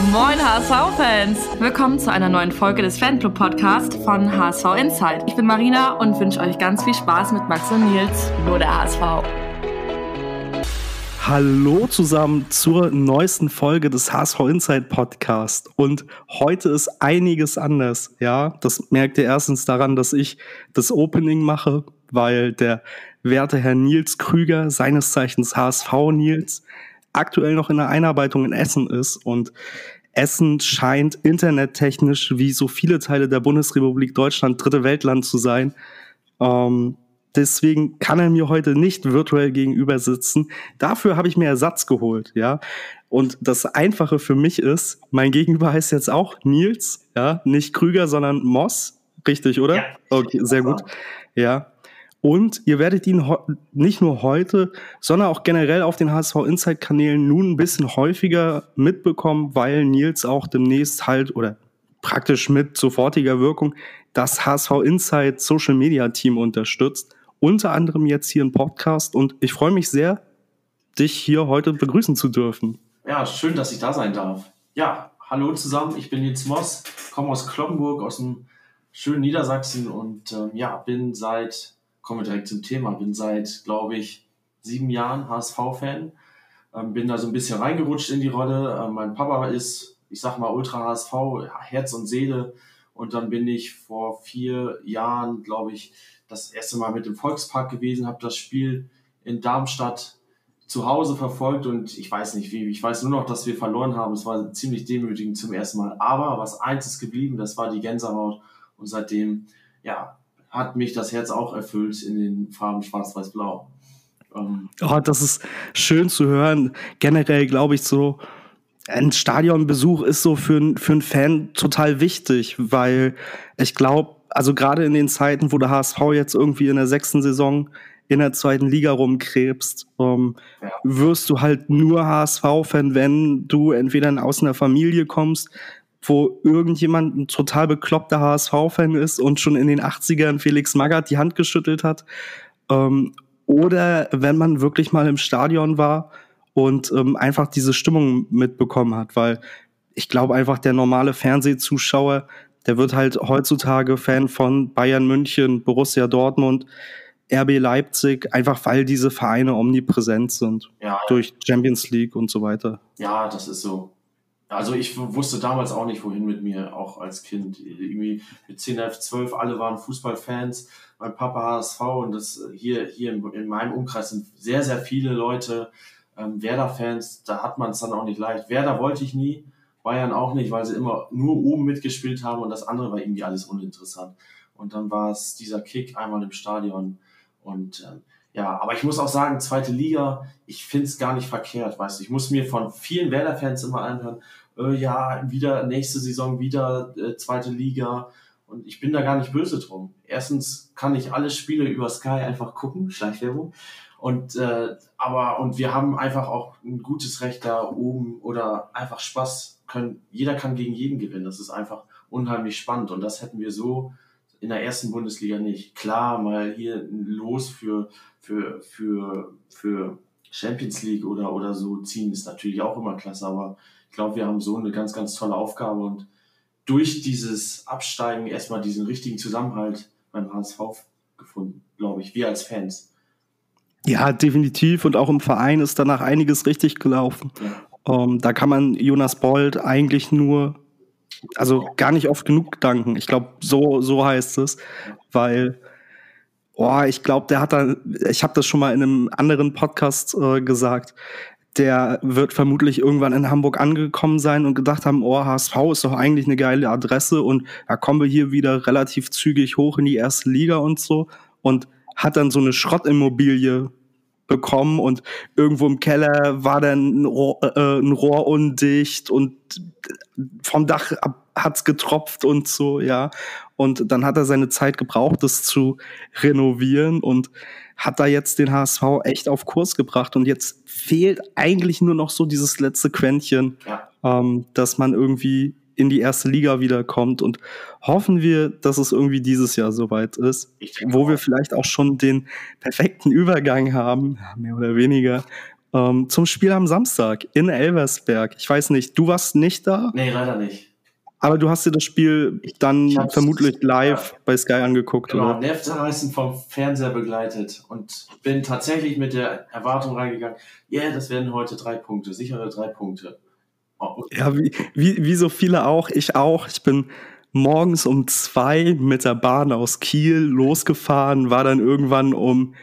Moin HSV-Fans! Willkommen zu einer neuen Folge des Fanclub-Podcasts von HSV Insight. Ich bin Marina und wünsche euch ganz viel Spaß mit Max und Nils, nur der HSV. Hallo zusammen zur neuesten Folge des HSV Insight Podcast. Und heute ist einiges anders. Ja, das merkt ihr erstens daran, dass ich das Opening mache, weil der werte Herr Nils Krüger, seines Zeichens HSV Nils, aktuell noch in der Einarbeitung in Essen ist und Essen scheint internettechnisch wie so viele Teile der Bundesrepublik Deutschland dritte Weltland zu sein. Ähm, deswegen kann er mir heute nicht virtuell gegenüber sitzen. Dafür habe ich mir Ersatz geholt, ja. Und das Einfache für mich ist, mein Gegenüber heißt jetzt auch Nils, ja, nicht Krüger, sondern Moss, richtig, oder? Ja, okay, sehr gut. Ja, und ihr werdet ihn nicht nur heute, sondern auch generell auf den HSV Insight Kanälen nun ein bisschen häufiger mitbekommen, weil Nils auch demnächst halt oder praktisch mit sofortiger Wirkung das HSV Insight Social Media Team unterstützt. Unter anderem jetzt hier im Podcast und ich freue mich sehr, dich hier heute begrüßen zu dürfen. Ja, schön, dass ich da sein darf. Ja, hallo zusammen, ich bin Nils Moss, komme aus Kloppenburg, aus dem schönen Niedersachsen und ähm, ja, bin seit kommen wir direkt zum Thema. Bin seit, glaube ich, sieben Jahren HSV-Fan. Ähm, bin da so ein bisschen reingerutscht in die Rolle. Ähm, mein Papa ist, ich sag mal, Ultra HSV, Herz und Seele. Und dann bin ich vor vier Jahren, glaube ich, das erste Mal mit dem Volkspark gewesen, habe das Spiel in Darmstadt zu Hause verfolgt und ich weiß nicht wie, ich weiß nur noch, dass wir verloren haben. Es war ziemlich demütigend zum ersten Mal. Aber was eins ist geblieben, das war die Gänsehaut und seitdem, ja, hat mich das Herz auch erfüllt in den Farben Schwarz-Weiß-Blau. Ähm, oh, das ist schön zu hören. Generell glaube ich so, ein Stadionbesuch ist so für, für einen Fan total wichtig, weil ich glaube, also gerade in den Zeiten, wo der HSV jetzt irgendwie in der sechsten Saison in der zweiten Liga rumkrebst, ähm, ja. wirst du halt nur HSV-Fan, wenn du entweder aus einer Familie kommst, wo irgendjemand ein total bekloppter HSV-Fan ist und schon in den 80ern Felix Magath die Hand geschüttelt hat. Ähm, oder wenn man wirklich mal im Stadion war und ähm, einfach diese Stimmung mitbekommen hat, weil ich glaube einfach, der normale Fernsehzuschauer, der wird halt heutzutage Fan von Bayern München, Borussia Dortmund, RB Leipzig, einfach weil diese Vereine omnipräsent sind. Ja, durch Champions League und so weiter. Ja, das ist so. Also ich wusste damals auch nicht, wohin mit mir, auch als Kind. Irgendwie mit 10, 11, 12, alle waren Fußballfans. Mein Papa HSV und das hier, hier in, meinem Umkreis sind sehr, sehr viele Leute ähm, Werder-Fans. Da hat man es dann auch nicht leicht. Werder wollte ich nie, Bayern auch nicht, weil sie immer nur oben mitgespielt haben und das andere war irgendwie alles uninteressant. Und dann war es dieser Kick einmal im Stadion und ähm, ja, aber ich muss auch sagen, zweite Liga, ich finde es gar nicht verkehrt, weißt du. Ich muss mir von vielen Werder-Fans immer anhören, äh, ja, wieder nächste Saison wieder äh, zweite Liga. Und ich bin da gar nicht böse drum. Erstens kann ich alle Spiele über Sky einfach gucken, Schleichwerbung. Und äh, aber und wir haben einfach auch ein gutes Recht da oben oder einfach Spaß. Können, jeder kann gegen jeden gewinnen. Das ist einfach unheimlich spannend. Und das hätten wir so in der ersten Bundesliga nicht. Klar, mal hier Los für, für, für, für Champions League oder, oder so ziehen ist natürlich auch immer klasse, aber ich glaube, wir haben so eine ganz, ganz tolle Aufgabe und durch dieses Absteigen erstmal diesen richtigen Zusammenhalt beim HSV gefunden, glaube ich, wir als Fans. Ja, definitiv. Und auch im Verein ist danach einiges richtig gelaufen. Ja. Ähm, da kann man Jonas Bold eigentlich nur, also gar nicht oft genug danken. Ich glaube, so, so heißt es, weil, oh, ich glaube, der hat da, ich habe das schon mal in einem anderen Podcast äh, gesagt, der wird vermutlich irgendwann in Hamburg angekommen sein und gedacht haben, oh, HSV ist doch eigentlich eine geile Adresse und da kommen wir hier wieder relativ zügig hoch in die erste Liga und so und hat dann so eine Schrottimmobilie bekommen und irgendwo im Keller war dann ein Rohr, äh, ein Rohr undicht und vom Dach hat's getropft und so, ja. Und dann hat er seine Zeit gebraucht, das zu renovieren und hat da jetzt den HSV echt auf Kurs gebracht und jetzt fehlt eigentlich nur noch so dieses letzte Quäntchen, ja. ähm, dass man irgendwie in die erste Liga wiederkommt und hoffen wir, dass es irgendwie dieses Jahr soweit ist, wo wir vielleicht auch schon den perfekten Übergang haben, mehr oder weniger, ähm, zum Spiel am Samstag in Elversberg. Ich weiß nicht, du warst nicht da? Nee, leider nicht. Aber du hast dir das Spiel dann vermutlich live ja. bei Sky angeguckt, genau, oder? Nervzerreißend vom Fernseher begleitet und bin tatsächlich mit der Erwartung reingegangen, ja, yeah, das werden heute drei Punkte, sichere drei Punkte. Oh. Ja, wie, wie, wie so viele auch, ich auch. Ich bin morgens um zwei mit der Bahn aus Kiel losgefahren, war dann irgendwann um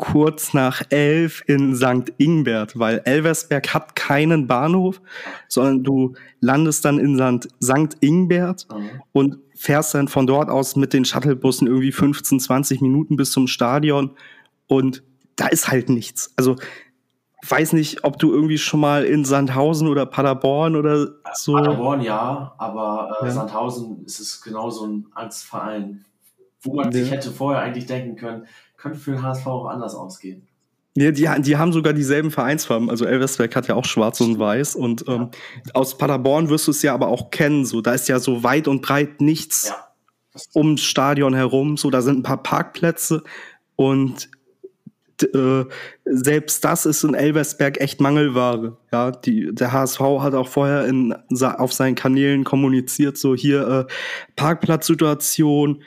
kurz nach elf in St. Ingbert, weil Elversberg hat keinen Bahnhof, sondern du landest dann in St. Ingbert mhm. und fährst dann von dort aus mit den Shuttlebussen irgendwie 15, 20 Minuten bis zum Stadion und da ist halt nichts. Also weiß nicht, ob du irgendwie schon mal in Sandhausen oder Paderborn oder so. Paderborn ja, aber äh, ja. Sandhausen ist es genau so ein Angstverein, wo man ja. sich hätte vorher eigentlich denken können, könnte für den HSV auch anders ausgehen. Ja, die, die haben sogar dieselben Vereinsfarben. Also Elversberg hat ja auch schwarz und weiß. Und ähm, ja. aus Paderborn wirst du es ja aber auch kennen. So, da ist ja so weit und breit nichts ja. ums Stadion herum. So, da sind ein paar Parkplätze und äh, selbst das ist in Elversberg echt Mangelware. Ja, die, der HSV hat auch vorher in, auf seinen Kanälen kommuniziert, so hier äh, Parkplatzsituation,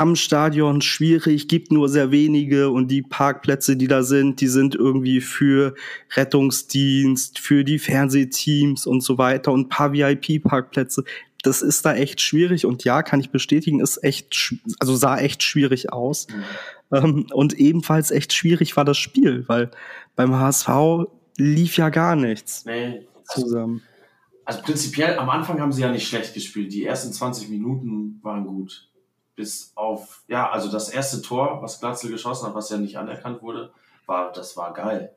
am Stadion schwierig, gibt nur sehr wenige und die Parkplätze, die da sind, die sind irgendwie für Rettungsdienst, für die Fernsehteams und so weiter und ein paar VIP-Parkplätze. Das ist da echt schwierig und ja, kann ich bestätigen, ist echt, also sah echt schwierig aus. Mhm. Ähm, und ebenfalls echt schwierig war das Spiel, weil beim HSV lief ja gar nichts nee, zusammen. Also prinzipiell, am Anfang haben sie ja nicht schlecht gespielt. Die ersten 20 Minuten waren gut bis auf, ja, also das erste Tor, was Glatzel geschossen hat, was ja nicht anerkannt wurde, war, das war geil.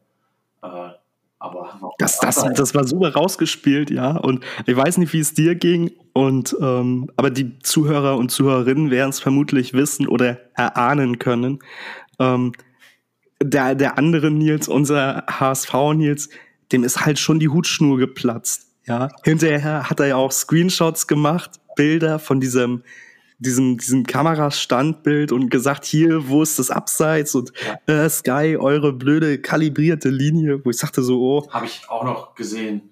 Äh, aber das, das, das war super rausgespielt, ja. Und ich weiß nicht, wie es dir ging. Und ähm, aber die Zuhörer und Zuhörerinnen werden es vermutlich wissen oder erahnen können. Ähm, der, der andere Nils, unser HSV Nils, dem ist halt schon die Hutschnur geplatzt. Ja, hinterher hat er ja auch Screenshots gemacht, Bilder von diesem diesem, diesem Kamerastandbild und gesagt, hier, wo ist das Abseits und äh, Sky, eure blöde kalibrierte Linie, wo ich sagte so, oh. Habe ich auch noch gesehen.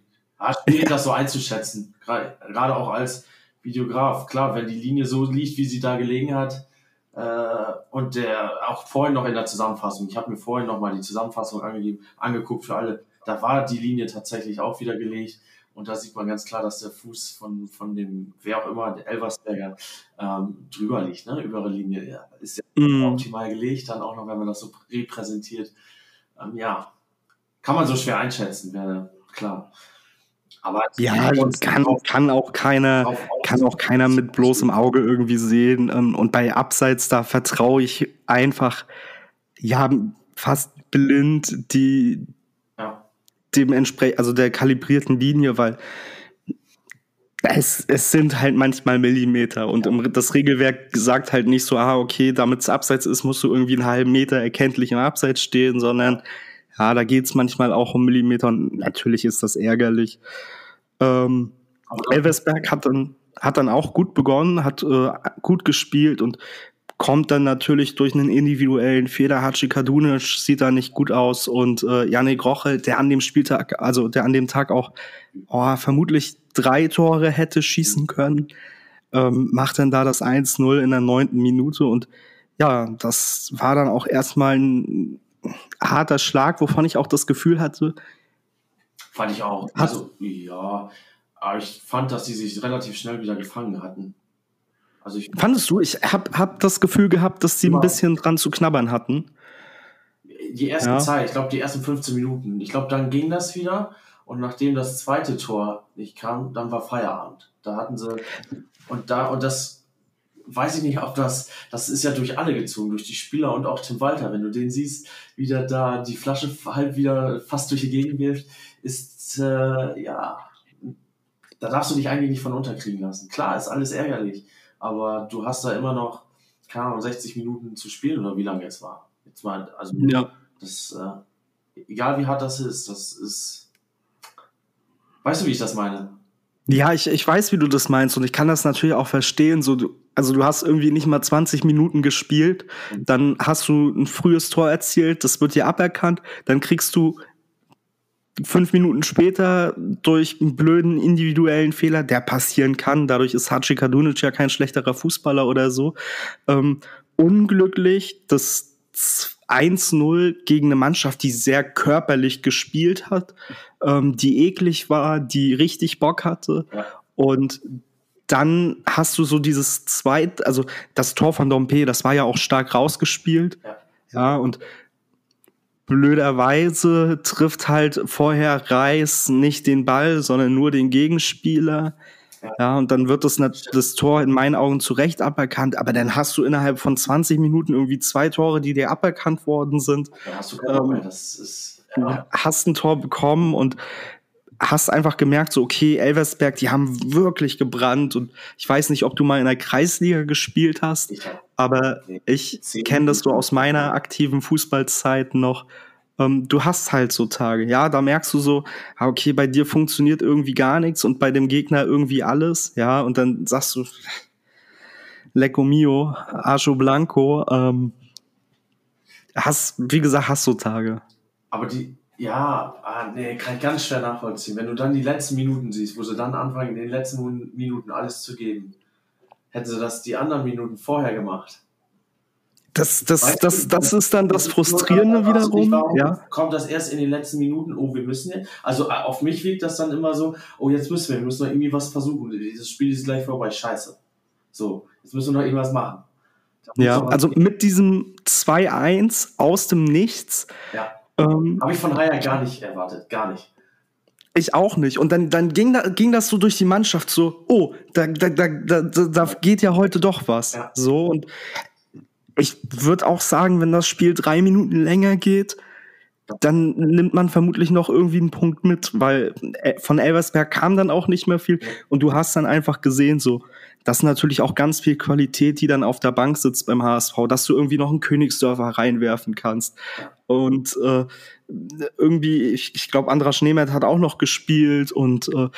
Schwierig, das so einzuschätzen. Gerade auch als Videograf. Klar, wenn die Linie so liegt, wie sie da gelegen hat, äh, und der auch vorhin noch in der Zusammenfassung, ich habe mir vorhin noch mal die Zusammenfassung angegeben, angeguckt für alle, da war die Linie tatsächlich auch wieder gelegt. Und da sieht man ganz klar, dass der Fuß von, von dem, wer auch immer, der Elversberger, ähm, drüber liegt, ne? Über der Linie. Ja, ist ja mm. optimal gelegt, dann auch noch, wenn man das so repräsentiert. Ähm, ja, kann man so schwer einschätzen, wäre klar. Aber ja, kann, kann auch keiner, kann auch keiner mit bloßem Auge irgendwie sehen. Ähm, und bei Abseits, da vertraue ich einfach, ja, fast blind die, dementsprechend, also der kalibrierten Linie, weil es, es sind halt manchmal Millimeter und im, das Regelwerk sagt halt nicht so, ah, okay, damit es abseits ist, musst du irgendwie einen halben Meter erkenntlich im Abseits stehen, sondern ja, da geht's manchmal auch um Millimeter und natürlich ist das ärgerlich. Ähm, Elversberg hat dann, hat dann auch gut begonnen, hat äh, gut gespielt und kommt dann natürlich durch einen individuellen Fehler. Hachi Kadunic sieht da nicht gut aus und äh, Janik Roche, der an dem Spieltag, also der an dem Tag auch oh, vermutlich drei Tore hätte schießen können, ähm, macht dann da das 1-0 in der neunten Minute und ja, das war dann auch erstmal ein harter Schlag, wovon ich auch das Gefühl hatte. Fand ich auch. Also, ja, aber ich fand, dass die sich relativ schnell wieder gefangen hatten. Also ich Fandest du? Ich hab, hab das Gefühl gehabt, dass sie ein bisschen dran zu knabbern hatten. Die erste ja. Zeit, ich glaube die ersten 15 Minuten. Ich glaube, dann ging das wieder. Und nachdem das zweite Tor nicht kam, dann war Feierabend. Da hatten sie und da und das weiß ich nicht, ob das das ist ja durch alle gezogen, durch die Spieler und auch Tim Walter. Wenn du den siehst, wie der da die Flasche halt wieder fast durch die Gegend wirft, ist äh, ja da darfst du dich eigentlich nicht von unterkriegen lassen. Klar, ist alles ärgerlich aber du hast da immer noch, keine Ahnung, 60 Minuten zu spielen oder wie lange es war. Jetzt mal, also ja. das, äh, egal wie hart das ist, das ist, weißt du, wie ich das meine? Ja, ich, ich weiß, wie du das meinst und ich kann das natürlich auch verstehen. So, du, also du hast irgendwie nicht mal 20 Minuten gespielt, dann hast du ein frühes Tor erzielt, das wird dir aberkannt, dann kriegst du fünf Minuten später durch einen blöden individuellen Fehler, der passieren kann, dadurch ist Hachi Kadunic ja kein schlechterer Fußballer oder so, ähm, unglücklich das 1-0 gegen eine Mannschaft, die sehr körperlich gespielt hat, ähm, die eklig war, die richtig Bock hatte. Ja. Und dann hast du so dieses zweit, also das Tor von Dompe, das war ja auch stark rausgespielt. Ja, ja und blöderweise trifft halt vorher Reis nicht den Ball, sondern nur den Gegenspieler. Ja, und dann wird das, das Tor in meinen Augen zu Recht aberkannt, aber dann hast du innerhalb von 20 Minuten irgendwie zwei Tore, die dir aberkannt worden sind. Ja, hast du ähm, das ist, ja. hast ein Tor bekommen und hast einfach gemerkt, so, okay, Elversberg, die haben wirklich gebrannt und ich weiß nicht, ob du mal in der Kreisliga gespielt hast, aber ich kenne das so aus meiner aktiven Fußballzeit noch. Ähm, du hast halt so Tage, ja, da merkst du so, ah, okay, bei dir funktioniert irgendwie gar nichts und bei dem Gegner irgendwie alles, ja, und dann sagst du, Lecco mio, Archo Blanco, ähm, hast, wie gesagt, hast so Tage. Aber die, ja, ah, nee, kann ich ganz schwer nachvollziehen. Wenn du dann die letzten Minuten siehst, wo sie dann anfangen, in den letzten Minuten alles zu geben, hätten sie das die anderen Minuten vorher gemacht. Das, das, weißt das, das, das ist dann das Frustrierende wiederum. Warum ja. kommt das erst in den letzten Minuten? Oh, wir müssen jetzt. Also äh, auf mich wirkt das dann immer so, oh, jetzt müssen wir, wir müssen noch irgendwie was versuchen. Dieses Spiel ist gleich vorbei, scheiße. So, jetzt müssen wir noch irgendwas machen. Ja, also mit diesem 2-1 aus dem Nichts ja. Ähm, Habe ich von Haya gar nicht erwartet, gar nicht. Ich auch nicht. Und dann, dann ging, da, ging das so durch die Mannschaft so, oh, da, da, da, da, da geht ja heute doch was. Ja. So, und ich würde auch sagen, wenn das Spiel drei Minuten länger geht, dann nimmt man vermutlich noch irgendwie einen Punkt mit, weil äh, von Elversberg kam dann auch nicht mehr viel. Und du hast dann einfach gesehen, so, das ist natürlich auch ganz viel Qualität, die dann auf der Bank sitzt beim HSV, dass du irgendwie noch einen Königsdörfer reinwerfen kannst. Und äh, irgendwie, ich, ich glaube, Andra Schneemet hat auch noch gespielt und äh,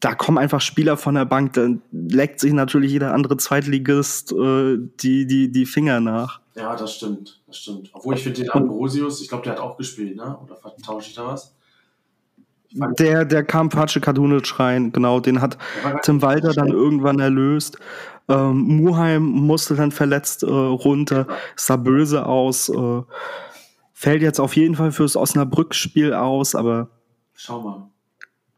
da kommen einfach Spieler von der Bank, da leckt sich natürlich jeder andere Zweitligist äh, die, die, die Finger nach. Ja, das stimmt, das stimmt. Obwohl ich finde den Ambrosius, ich glaube, der hat auch gespielt, ne? Oder tausche ich da was? Der, der kam Pace Kadunic rein, genau, den hat Tim Walter dann irgendwann erlöst. Ähm, Muheim musste dann verletzt äh, runter, sah böse aus. Äh, Fällt jetzt auf jeden Fall fürs Osnabrück-Spiel aus, aber. Schau mal.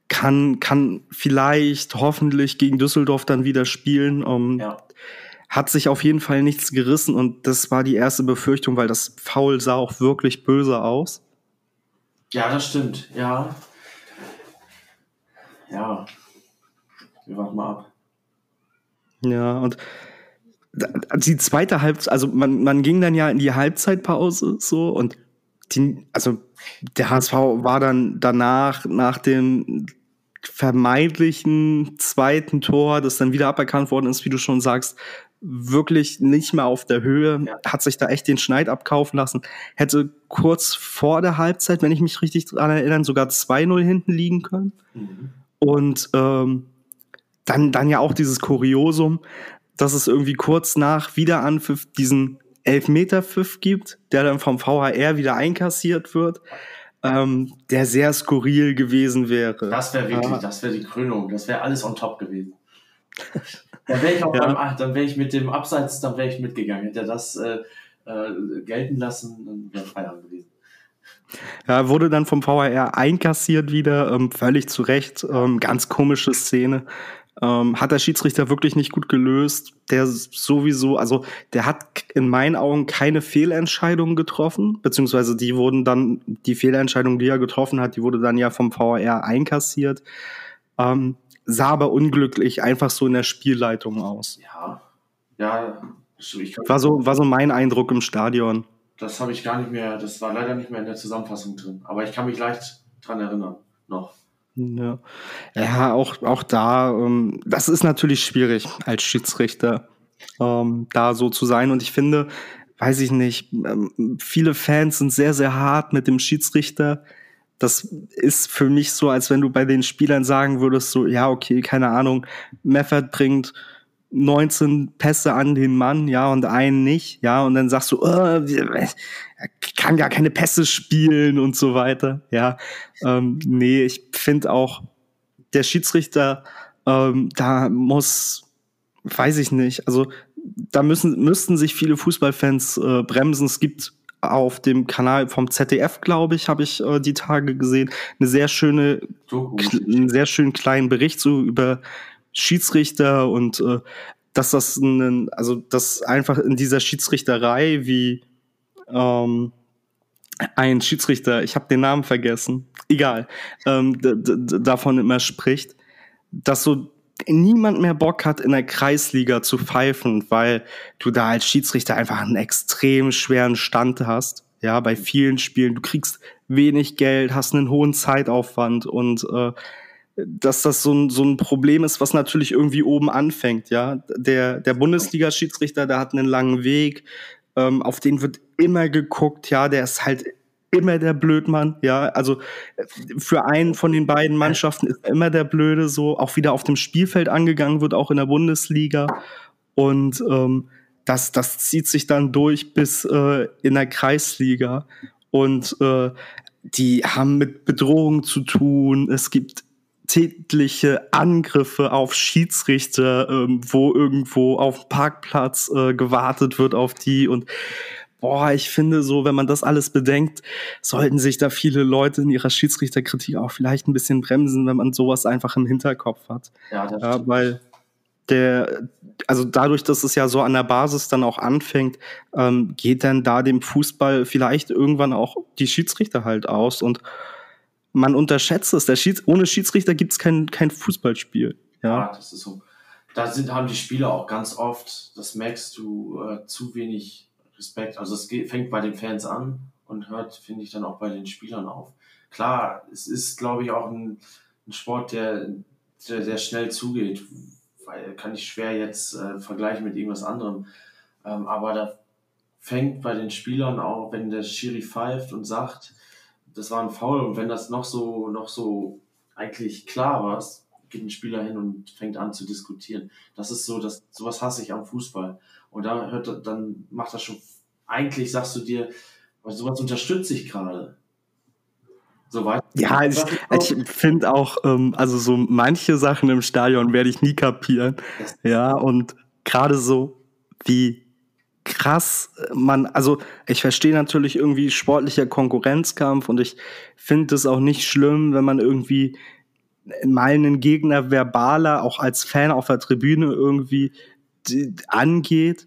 Kann, kann vielleicht hoffentlich gegen Düsseldorf dann wieder spielen. Um, ähm, ja. Hat sich auf jeden Fall nichts gerissen und das war die erste Befürchtung, weil das Foul sah auch wirklich böse aus. Ja, das stimmt, ja. Ja. Wir warten mal ab. Ja, und die zweite Halbzeit, also man, man ging dann ja in die Halbzeitpause so und die, also der HSV war dann danach, nach dem vermeintlichen zweiten Tor, das dann wieder aberkannt worden ist, wie du schon sagst, wirklich nicht mehr auf der Höhe, hat sich da echt den Schneid abkaufen lassen, hätte kurz vor der Halbzeit, wenn ich mich richtig daran erinnere, sogar 2-0 hinten liegen können. Mhm. Und ähm, dann, dann ja auch dieses Kuriosum, dass es irgendwie kurz nach Wiederanpfiff diesen Elfmeter-Pfiff gibt, der dann vom VHR wieder einkassiert wird, ähm, der sehr skurril gewesen wäre. Das wäre wirklich, ah. das wäre die Krönung, das wäre alles on top gewesen. dann wäre ich auch ja. beim, ach, dann wäre ich mit dem Abseits, dann wäre ich mitgegangen. Hätte er das äh, äh, gelten lassen, dann wäre Feierabend gewesen. Ja, wurde dann vom VHR einkassiert wieder, ähm, völlig zu Recht. Ähm, ganz komische Szene. Ähm, hat der Schiedsrichter wirklich nicht gut gelöst. Der sowieso, also der hat in meinen Augen keine Fehlentscheidungen getroffen, beziehungsweise die wurden dann, die Fehlentscheidung, die er getroffen hat, die wurde dann ja vom VAR einkassiert. Ähm, sah aber unglücklich einfach so in der Spielleitung aus. Ja, ja. War so, war so mein Eindruck im Stadion. Das habe ich gar nicht mehr, das war leider nicht mehr in der Zusammenfassung drin. Aber ich kann mich leicht dran erinnern, noch. Ja, ja auch, auch da, ähm, das ist natürlich schwierig als Schiedsrichter, ähm, da so zu sein. Und ich finde, weiß ich nicht, ähm, viele Fans sind sehr, sehr hart mit dem Schiedsrichter. Das ist für mich so, als wenn du bei den Spielern sagen würdest, so, ja, okay, keine Ahnung, Meffert bringt 19 Pässe an den Mann, ja, und einen nicht, ja, und dann sagst du, oh, kann gar keine Pässe spielen und so weiter, ja. Ähm, nee, ich finde auch, der Schiedsrichter, ähm, da muss, weiß ich nicht, also da müssen, müssten sich viele Fußballfans äh, bremsen. Es gibt auf dem Kanal vom ZDF, glaube ich, habe ich äh, die Tage gesehen, eine sehr schöne, einen sehr schönen kleinen Bericht so über Schiedsrichter und äh, dass das ein, also dass einfach in dieser Schiedsrichterei wie ähm, ein Schiedsrichter, ich habe den Namen vergessen, egal, ähm, davon immer spricht, dass so niemand mehr Bock hat, in der Kreisliga zu pfeifen, weil du da als Schiedsrichter einfach einen extrem schweren Stand hast. Ja, bei vielen Spielen, du kriegst wenig Geld, hast einen hohen Zeitaufwand und äh, dass das so ein, so ein Problem ist, was natürlich irgendwie oben anfängt, ja. Der, der Bundesliga-Schiedsrichter, der hat einen langen Weg, ähm, auf den wird immer geguckt, ja, der ist halt immer der Blödmann, ja. Also für einen von den beiden Mannschaften ist immer der Blöde so, auch wieder auf dem Spielfeld angegangen wird, auch in der Bundesliga. Und ähm, das, das zieht sich dann durch bis äh, in der Kreisliga. Und äh, die haben mit Bedrohungen zu tun. Es gibt tätliche Angriffe auf Schiedsrichter, ähm, wo irgendwo auf dem Parkplatz äh, gewartet wird auf die und boah, ich finde so, wenn man das alles bedenkt, sollten sich da viele Leute in ihrer Schiedsrichterkritik auch vielleicht ein bisschen bremsen, wenn man sowas einfach im Hinterkopf hat. Ja, das ja, weil der, also dadurch, dass es ja so an der Basis dann auch anfängt, ähm, geht dann da dem Fußball vielleicht irgendwann auch die Schiedsrichter halt aus und man unterschätzt es. Schieds ohne Schiedsrichter gibt es kein, kein Fußballspiel. Ja. ja, das ist so. Da sind, haben die Spieler auch ganz oft, das merkst du, äh, zu wenig Respekt. Also es fängt bei den Fans an und hört, finde ich, dann auch bei den Spielern auf. Klar, es ist, glaube ich, auch ein, ein Sport, der, der, der schnell zugeht. Weil kann ich schwer jetzt äh, vergleichen mit irgendwas anderem. Ähm, aber da fängt bei den Spielern auch, wenn der Schiri pfeift und sagt, das war ein Foul und wenn das noch so, noch so eigentlich klar war, geht ein Spieler hin und fängt an zu diskutieren. Das ist so, das, sowas hasse ich am Fußball. Und da hört, dann macht das schon, eigentlich sagst du dir, sowas unterstütze ich gerade. Soweit. Ja, ich, ich finde auch, ähm, also so manche Sachen im Stadion werde ich nie kapieren. Ja, und gerade so wie krass man, also ich verstehe natürlich irgendwie sportlicher Konkurrenzkampf und ich finde es auch nicht schlimm, wenn man irgendwie mal einen Gegner verbaler, auch als Fan auf der Tribüne irgendwie angeht,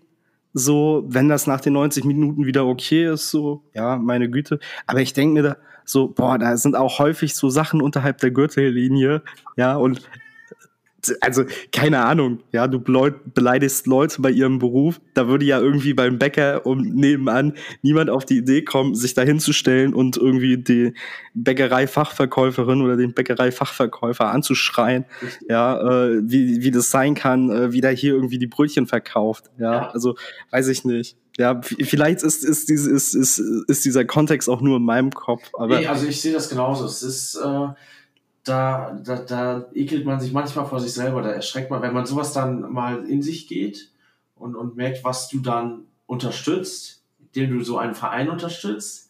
so, wenn das nach den 90 Minuten wieder okay ist, so, ja, meine Güte. Aber ich denke mir da so, boah, da sind auch häufig so Sachen unterhalb der Gürtellinie, ja, und also keine Ahnung, ja, du beleidigst Leute bei ihrem Beruf, da würde ja irgendwie beim Bäcker um nebenan niemand auf die Idee kommen, sich da hinzustellen und irgendwie die Bäckereifachverkäuferin oder den Bäckereifachverkäufer anzuschreien, ja, äh, wie, wie das sein kann, äh, wie der hier irgendwie die Brötchen verkauft, ja, ja. also weiß ich nicht. Ja, vielleicht ist, ist, ist, ist, ist, ist dieser Kontext auch nur in meinem Kopf. Aber nee, also ich sehe das genauso. Es ist äh da, da, da ekelt man sich manchmal vor sich selber, da erschreckt man, wenn man sowas dann mal in sich geht und, und merkt, was du dann unterstützt, indem du so einen Verein unterstützt,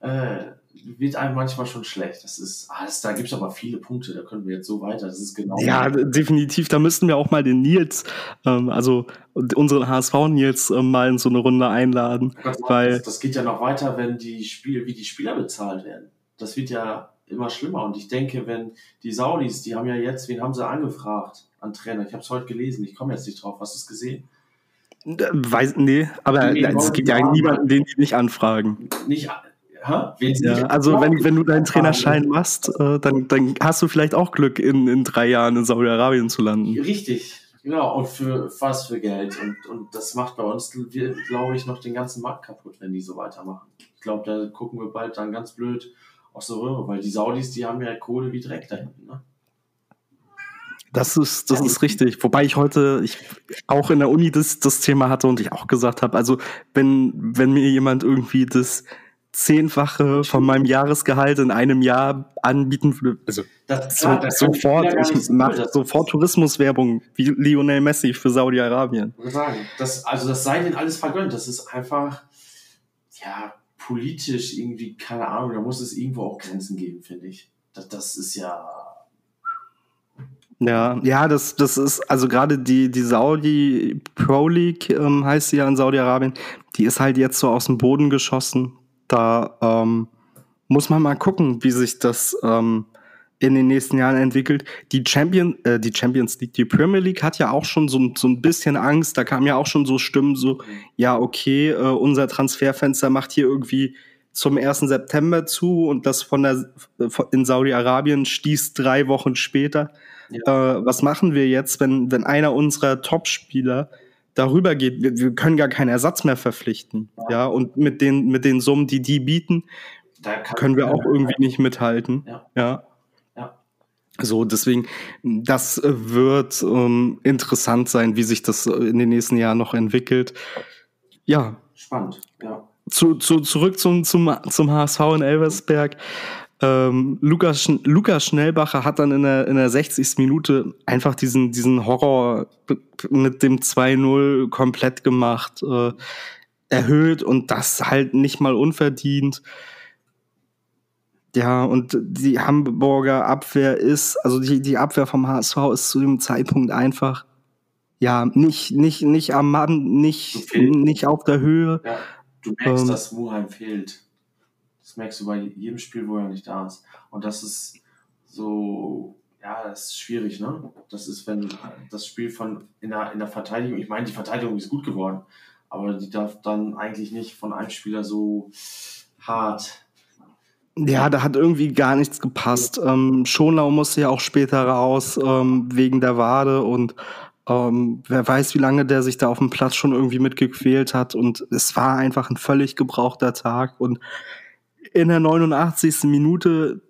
äh, wird einem manchmal schon schlecht. Das ist, ah, das, da gibt es aber viele Punkte, da können wir jetzt so weiter. Das ist genau. Ja, definitiv. Da müssten wir auch mal den Nils, ähm, also unseren HSV-Nils, ähm, mal in so eine Runde einladen. Gott, weil das, das geht ja noch weiter, wenn die Spiele, wie die Spieler bezahlt werden. Das wird ja immer schlimmer. Und ich denke, wenn die Saudis, die haben ja jetzt, wen haben sie angefragt an Trainer? Ich habe es heute gelesen, ich komme jetzt nicht drauf. Hast du es gesehen? Weiß, nee, aber es gibt ja niemanden, den die nicht anfragen. Nicht, ja, also wenn, wenn du deinen Trainerschein machst, äh, dann, dann hast du vielleicht auch Glück, in, in drei Jahren in Saudi-Arabien zu landen. Richtig, genau, und für fast für Geld. Und, und das macht bei uns, glaube ich, noch den ganzen Markt kaputt, wenn die so weitermachen. Ich glaube, da gucken wir bald dann ganz blöd aus der Röhre, weil die Saudis, die haben ja Kohle wie Dreck da hinten. Ne? Das ist, das ist richtig. Wobei ich heute ich auch in der Uni das, das Thema hatte und ich auch gesagt habe, also wenn, wenn mir jemand irgendwie das zehnfache von meinem Jahresgehalt in einem Jahr anbieten würde. Also Das, so, klar, das sofort, ich ich mache sofort Tourismuswerbung wie Lionel Messi für Saudi-Arabien. also das sei denen alles vergönnt. Das ist einfach, ja, politisch irgendwie, keine Ahnung, da muss es irgendwo auch Grenzen geben, finde ich. Das, das ist ja. Ja, ja, das, das ist, also gerade die, die Saudi Pro League ähm, heißt sie ja in Saudi-Arabien, die ist halt jetzt so aus dem Boden geschossen. Da ähm, muss man mal gucken, wie sich das ähm, in den nächsten Jahren entwickelt. Die, Champion, äh, die Champions League, die Premier League hat ja auch schon so, so ein bisschen Angst. Da kamen ja auch schon so Stimmen, so, ja, okay, äh, unser Transferfenster macht hier irgendwie zum 1. September zu und das von der in Saudi-Arabien stieß drei Wochen später. Ja. Äh, was machen wir jetzt, wenn, wenn einer unserer Top-Spieler darüber geht? Wir, wir, können gar keinen Ersatz mehr verpflichten. Ja, ja? und mit den, mit den Summen, die die bieten, können wir auch irgendwie nicht mithalten. Ja. ja. So, deswegen, das wird ähm, interessant sein, wie sich das in den nächsten Jahren noch entwickelt. Ja. Spannend, ja. Zu, zu, zurück zum, zum, zum HSV in Elversberg. Ähm, Lukas, Lukas Schnellbacher hat dann in der, in der 60. Minute einfach diesen, diesen Horror mit dem 2-0 komplett gemacht, äh, erhöht und das halt nicht mal unverdient. Ja, und die Hamburger Abwehr ist, also die, die Abwehr vom HSV ist zu dem Zeitpunkt einfach, ja, nicht, nicht, nicht am Mann, nicht, nicht auf der Höhe. Ja, du merkst, ähm, dass Muheim fehlt. Das merkst du bei jedem Spiel, wo er nicht da ist. Und das ist so, ja, das ist schwierig, ne? Das ist, wenn das Spiel von in der, in der Verteidigung, ich meine, die Verteidigung ist gut geworden, aber die darf dann eigentlich nicht von einem Spieler so hart ja, da hat irgendwie gar nichts gepasst. Ähm, Schonlau musste ja auch später raus ähm, wegen der Wade und ähm, wer weiß, wie lange der sich da auf dem Platz schon irgendwie mitgequält hat. Und es war einfach ein völlig gebrauchter Tag. Und in der 89. Minute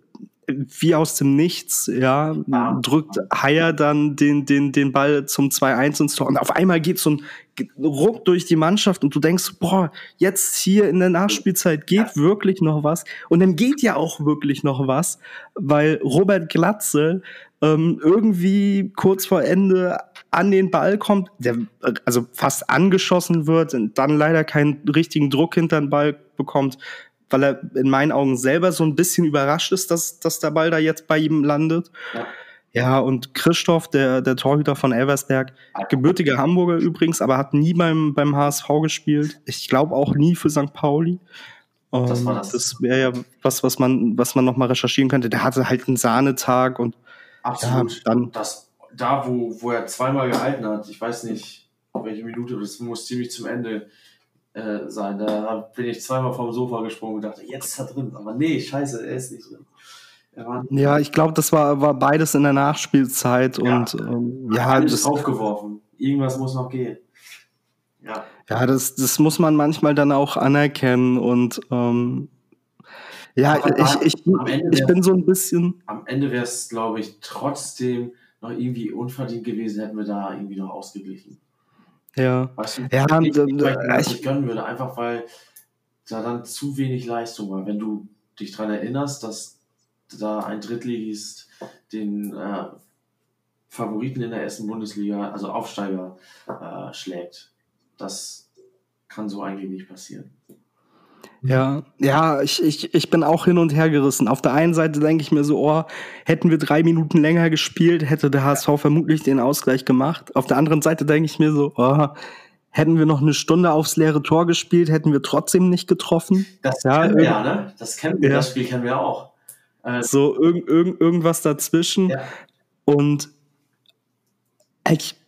wie aus dem Nichts, ja, drückt Haier dann den, den, den Ball zum 2-1 ins Tor. Und auf einmal geht so ein Ruck durch die Mannschaft und du denkst, boah, jetzt hier in der Nachspielzeit geht wirklich noch was. Und dann geht ja auch wirklich noch was, weil Robert Glatze ähm, irgendwie kurz vor Ende an den Ball kommt, der also fast angeschossen wird und dann leider keinen richtigen Druck hinter den Ball bekommt, weil er in meinen Augen selber so ein bisschen überrascht ist, dass, dass der Ball da jetzt bei ihm landet. Ja. Ja, und Christoph, der, der Torhüter von Elversberg, gebürtiger Hamburger übrigens, aber hat nie beim, beim HSV gespielt. Ich glaube auch nie für St. Pauli. Das, war das. das wäre ja was, was man, was man noch mal recherchieren könnte. Der hatte halt einen Sahnetag und Absolut. Ja, dann das, da, wo, wo er zweimal gehalten hat, ich weiß nicht, welche Minute, das muss ziemlich zum Ende äh, sein. Da bin ich zweimal vom Sofa gesprungen und dachte, jetzt ist er drin. Aber nee, scheiße, er ist nicht drin. Ja, ich glaube, das war, war beides in der Nachspielzeit ja. und ähm, ja, das aufgeworfen. Irgendwas muss noch gehen. Ja, ja das, das muss man manchmal dann auch anerkennen und ähm, ja, Aber ich, ich, ich bin so ein bisschen. Am Ende wäre es, glaube ich, trotzdem noch irgendwie unverdient gewesen, hätten wir da irgendwie noch ausgeglichen. Ja. Weißt du, ja, ich, ich, ich gönnen würde, einfach weil da dann zu wenig Leistung war. Wenn du dich daran erinnerst, dass da ein Drittligist den äh, Favoriten in der ersten Bundesliga, also Aufsteiger, äh, schlägt. Das kann so eigentlich nicht passieren. Ja, ja, ich, ich, ich bin auch hin und her gerissen. Auf der einen Seite denke ich mir so, oh, hätten wir drei Minuten länger gespielt, hätte der HSV vermutlich den Ausgleich gemacht. Auf der anderen Seite denke ich mir so, oh, hätten wir noch eine Stunde aufs leere Tor gespielt, hätten wir trotzdem nicht getroffen. Das ja, kennen wir ja, ne? Das kennen wir, ja. das Spiel kennen wir auch. Äh, so irg irg irgendwas dazwischen. Ja. Und ich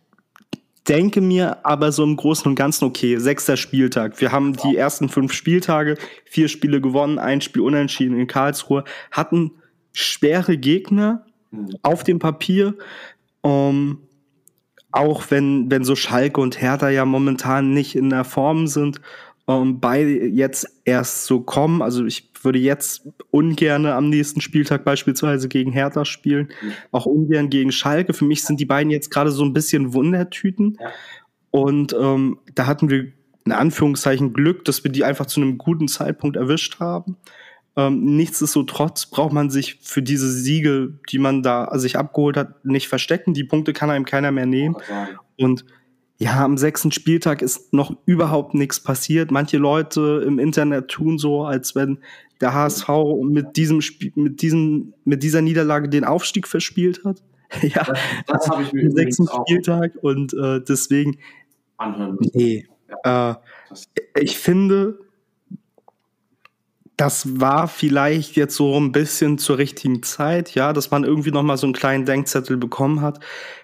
denke mir aber so im Großen und Ganzen, okay, sechster Spieltag. Wir haben die ersten fünf Spieltage, vier Spiele gewonnen, ein Spiel unentschieden in Karlsruhe, hatten schwere Gegner mhm. auf dem Papier. Um, auch wenn, wenn so Schalke und Hertha ja momentan nicht in der Form sind ähm, beide jetzt erst so kommen. Also ich würde jetzt ungern am nächsten Spieltag beispielsweise gegen Hertha spielen, auch ungern gegen Schalke. Für mich sind die beiden jetzt gerade so ein bisschen Wundertüten. Ja. Und ähm, da hatten wir in Anführungszeichen Glück, dass wir die einfach zu einem guten Zeitpunkt erwischt haben. Ähm, nichtsdestotrotz braucht man sich für diese Siege, die man da sich abgeholt hat, nicht verstecken. Die Punkte kann einem keiner mehr nehmen. Und ja, am sechsten Spieltag ist noch überhaupt nichts passiert. Manche Leute im Internet tun so, als wenn der HSV mit diesem Spiel, mit diesem, mit dieser Niederlage den Aufstieg verspielt hat. ja, Das, das habe ich mir am sechsten Spieltag und äh, deswegen, anhören nee. Äh, Das, ich finde, das war vielleicht jetzt so ein bisschen zur richtigen Zeit, ja, dass man irgendwie noch mal so einen kleinen Denkzettel bekommen hat.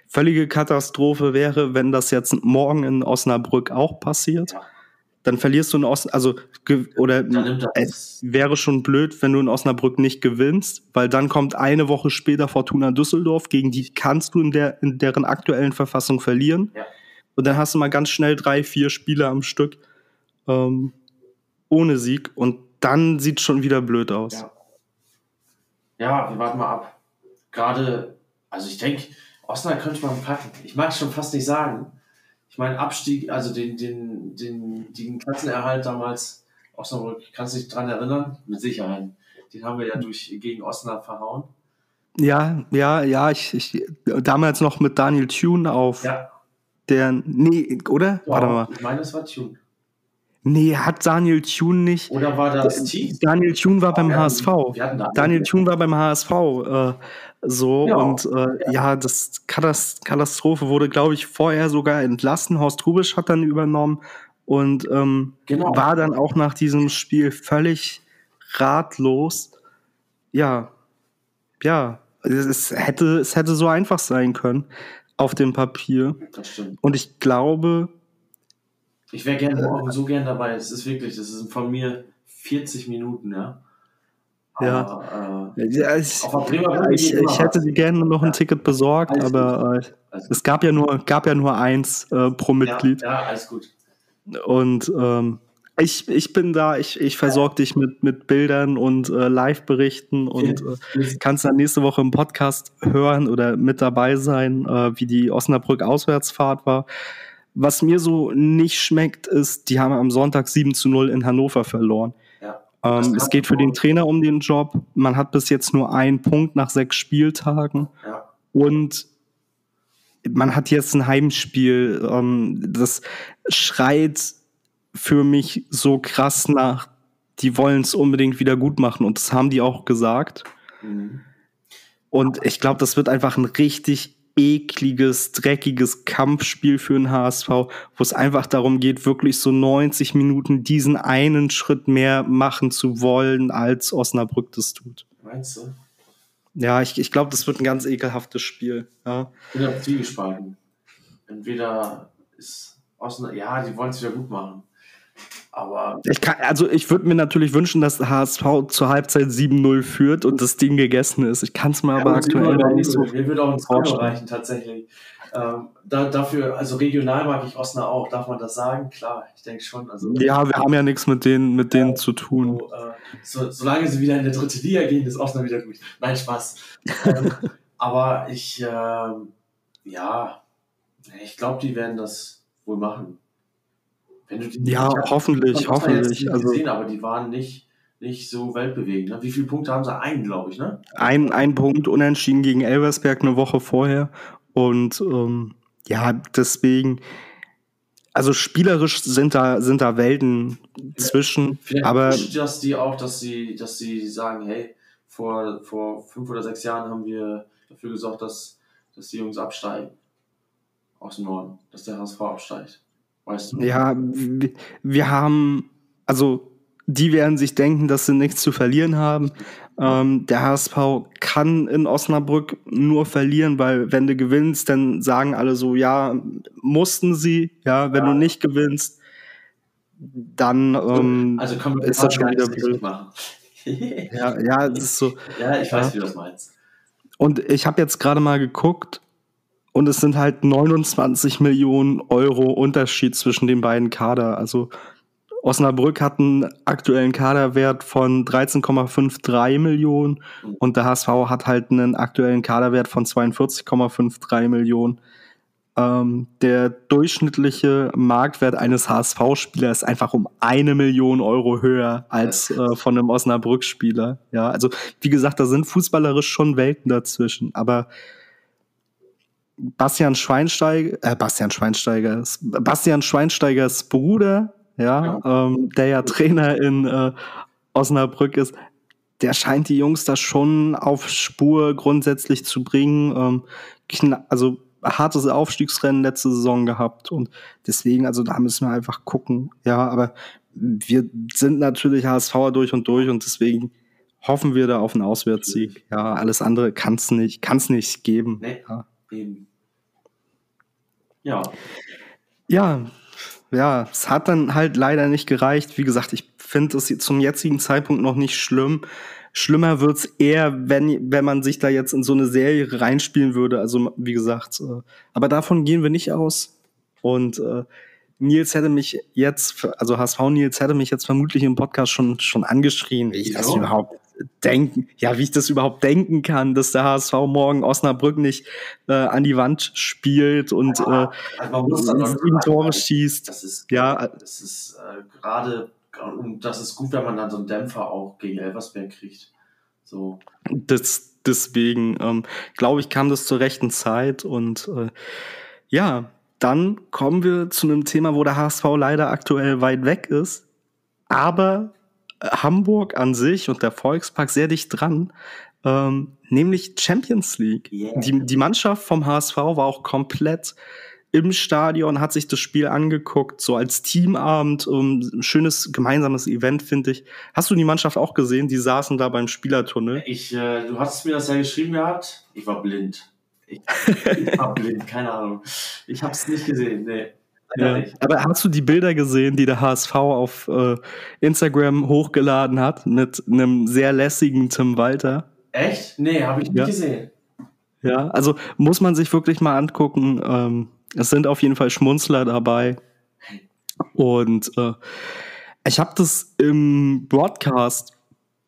Völlige Katastrophe wäre, wenn das jetzt morgen in Osnabrück auch passiert. Ja. Dann verlierst du in Osnabrück, also oder es wäre schon blöd, wenn du in Osnabrück nicht gewinnst, weil dann kommt eine Woche später Fortuna Düsseldorf, gegen die kannst du in, der, in deren aktuellen Verfassung verlieren. Ja. Und dann hast du mal ganz schnell drei, vier Spiele am Stück ähm, ohne Sieg und dann sieht schon wieder blöd aus. Ja. ja, wir warten mal ab. Gerade, also ich denke, Osnabrück könnte man packen. Ich mag es schon fast nicht sagen. Ich meine, Abstieg, also den, den, den, den Klassenerhalt damals, Osnabrück, kannst du dich dran erinnern? Mit Sicherheit. Den haben wir ja durch, gegen Osnabrück verhauen. Ja, ja, ja, ich, ich damals noch mit Daniel Thune auf Ja, der nee, oder? Warte mal. Ich meine, das war Tune. Nee, hat Daniel Thune nicht. Oder war das Tees? Daniel Thune war beim HSV. Daniel Thune war beim HSV. Äh, so Ja. und äh, ja, das Katast Katastrophe wurde, glaube ich, vorher sogar entlassen. Horst Rubisch hat dann übernommen und ähm, Genau. war dann auch nach diesem Spiel völlig ratlos. Ja, ja, es, hätte es hätte so einfach sein können auf dem Papier. Das stimmt. Und ich glaube, Ich wäre gerne morgen so gern dabei. Es ist wirklich, das ist von mir 40 Minuten, ja. Ja. Aber, äh, ja, ich, ich, ich hätte gerne noch ein Ja. Ticket besorgt, Alles aber äh, es gab ja nur gab ja nur eins äh, pro Mitglied. Ja, ja, alles gut. Und ähm, ich, ich bin da, ich, ich versorge dich mit, mit Bildern und äh, Live-Berichten und äh, kannst dann nächste Woche im Podcast hören oder mit dabei sein, äh, wie die Osnabrück-Auswärtsfahrt war. Was mir so nicht schmeckt, ist, die haben am Sonntag 7 zu 0 in Hannover verloren. Ja. Ähm, es geht für den Trainer um den Job. Man hat bis jetzt nur einen Punkt nach sechs Spieltagen. Ja. Und man hat jetzt ein Heimspiel. Ähm, das schreit für mich so krass nach, die wollen es unbedingt wieder gut machen. Und das haben die auch gesagt. Mhm. Und ich glaube, das wird einfach ein richtig ekliges, dreckiges Kampfspiel für den HSV, wo es einfach darum geht, wirklich so 90 Minuten diesen einen Schritt mehr machen zu wollen, als Osnabrück das tut. Meinst du? Ja, ich, ich glaube, das wird ein ganz ekelhaftes Spiel. Ja. Ich bin da zwiegespalten. Entweder ist Osnabrück, ja, die wollen es wieder gut machen. Aber Ich kann, also ich würde mir natürlich wünschen, dass HSV zur Halbzeit 7-0 führt und das Ding gegessen ist. Ich kann es mir aber Ja, aktuell mir noch nicht so. Mir würde auch ein Zahn vorstellen. reichen, tatsächlich. Ähm, da, dafür, also regional mag ich Osnabrück auch. Darf man das sagen? Klar, ich denke schon. Also, Ja, wir haben ja nichts mit denen, mit denen zu tun. So, äh, so, solange sie wieder in der dritte Liga gehen, ist Osnabrück wieder gut. Nein, Spaß. ähm, aber ich, ähm, ja, ich glaube, die werden das wohl machen. Ja, ich hab- hoffentlich, ich hab hoffentlich. nicht Also gesehen, aber die waren nicht, nicht so weltbewegend. Ne? Wie viele Punkte haben sie? Einen, glaube ich, ne? ein, ein Punkt unentschieden gegen Elversberg eine Woche vorher. Und ähm, ja, deswegen, also spielerisch sind da, sind da Welten zwischen, Vielleicht aber pusht das die auch, dass sie, dass sie sagen, hey, vor, vor fünf oder sechs Jahren haben wir dafür gesorgt, dass, dass die Jungs absteigen. Aus dem Norden. Dass der HSV absteigt. Weißt du? ja, wir, haben, also die werden sich denken, dass sie nichts zu verlieren haben. Ähm, der HSV kann in Osnabrück nur verlieren, weil wenn du gewinnst, dann sagen alle so, ja, mussten sie, ja, wenn Ja. du nicht gewinnst, dann ähm, also können wir ist das schon wieder machen. ja, ja, es ist so. ja, ich weiß, Ja. wie du das meinst. Und ich habe jetzt gerade mal geguckt und es sind halt 29 Millionen Euro Unterschied zwischen den beiden Kader. Also Osnabrück hat einen aktuellen Kaderwert von 13,53 Millionen und der HSV hat halt einen aktuellen Kaderwert von 42,53 Millionen. ähm, der durchschnittliche Marktwert eines HSV-Spielers ist einfach um eine Million Euro höher als äh, von einem Osnabrück-Spieler. Ja, also wie gesagt, da sind fußballerisch schon Welten dazwischen, aber Bastian Schweinsteiger, äh, Bastian Schweinsteiger, Bastian Schweinsteigers Bruder, ja, ja. Ähm, der ja Trainer in äh, Osnabrück ist, der scheint die Jungs da schon auf Spur grundsätzlich zu bringen. Ähm, also hartes Aufstiegsrennen letzte Saison gehabt und deswegen, also da müssen wir einfach gucken. Ja, aber wir sind natürlich HSVer durch und durch und deswegen hoffen wir da auf einen Auswärtssieg. Ja, alles andere kann es nicht, kann's nicht geben. Nee, ja. eben. Ja. Ja, ja, es hat dann halt leider nicht gereicht. Wie gesagt, ich finde es zum jetzigen Zeitpunkt noch nicht schlimm. Schlimmer wird's eher, wenn, wenn man sich da jetzt in so eine Serie reinspielen würde. Also, wie gesagt, äh, aber davon gehen wir nicht aus. Und äh, Nils hätte mich jetzt, also HSV Nils hätte mich jetzt vermutlich im Podcast schon, schon angeschrien, wie ich das überhaupt denken, ja, wie ich das überhaupt denken kann, dass der HSV morgen Osnabrück nicht äh, an die Wand spielt und ja, äh, also sieben Tore schießt. Das ist, ja, das ist äh, gerade und das ist gut, wenn man dann so einen Dämpfer auch gegen Elversberg kriegt. So. Das, deswegen ähm, glaube ich, kam das zur rechten Zeit und äh, ja, dann kommen wir zu einem Thema, wo der HSV leider aktuell weit weg ist, aber Hamburg an sich und der Volkspark sehr dicht dran, ähm, nämlich Champions League. Yeah. Die, die Mannschaft vom HSV war auch komplett im Stadion, hat sich das Spiel angeguckt, so als Teamabend, um, ein schönes gemeinsames Event, finde ich. Hast du die Mannschaft auch gesehen? Die saßen da beim Spielertunnel. Ich, äh, du hast mir das ja geschrieben gehabt. Ich war blind. Ich, ich war blind, keine Ahnung. Ich habe es nicht gesehen, nee. Ja. Aber hast du die Bilder gesehen, die der HSV auf äh, Instagram hochgeladen hat mit einem sehr lässigen Tim Walter? Echt? Nee, habe ich nicht ja. gesehen. Ja, also muss man sich wirklich mal angucken. Ähm, es sind auf jeden Fall Schmunzler dabei. Und äh, ich habe das im Broadcast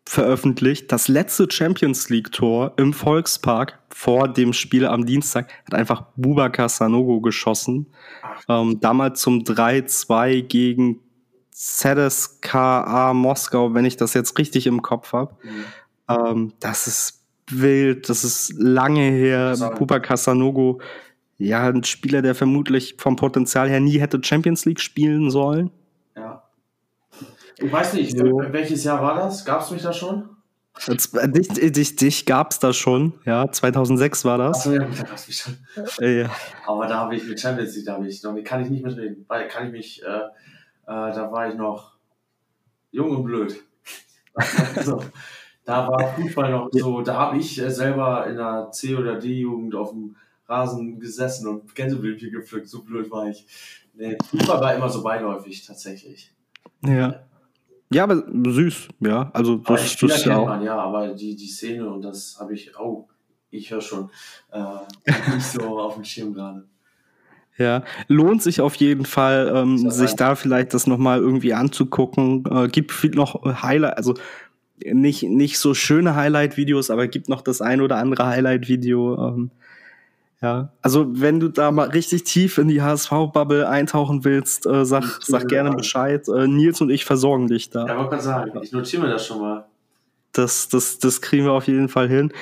veröffentlicht. Das letzte Champions League-Tor im Volkspark vor dem Spiel am Dienstag hat einfach Bubakar Sanogo geschossen. Ähm, damals zum 3-2 gegen ZSKA Moskau, wenn ich das jetzt richtig im Kopf habe. Mhm. Ähm, das ist wild, das ist lange her. Bubakar Sanogo ja, ein Spieler, der vermutlich vom Potenzial her nie hätte Champions League spielen sollen. Ich weiß nicht, so. welches Jahr war das? Gab es mich da schon? Äh, dich, dich, dich gab es da schon, ja, 2006 war das. Achso, ja, da gab es mich schon. Äh, ja. Aber da habe ich mit Champions League, da habe ich, damit kann ich nicht mitreden, weil kann ich mich, äh, äh, da war ich noch jung und blöd. also, da war Fußball noch so, da habe ich äh, selber in der C- oder D-Jugend auf dem Rasen gesessen und Gänseblümchen gepflückt. So blöd war ich. Nee, Fußball war immer so beiläufig, tatsächlich. Ja. Ja, aber süß, ja. Also das, das ist ja auch. Man, ja, aber die, die Szene und das habe ich, oh, ich höre schon, äh, nicht so auf dem Schirm gerade. Ja, lohnt sich auf jeden Fall, ähm, sich da vielleicht das nochmal irgendwie anzugucken. Äh, gibt viel noch Highlight, also nicht, nicht so schöne Highlight-Videos, aber gibt noch das ein oder andere Highlight-Video. Ähm, ja, also wenn du da mal richtig tief in die HSV-Bubble eintauchen willst, äh, sag, sag gerne Bescheid. Äh, Nils und ich versorgen dich da. Ja, wollte gerade sagen, ich notiere mir das schon mal. Das, das, das kriegen wir auf jeden Fall hin.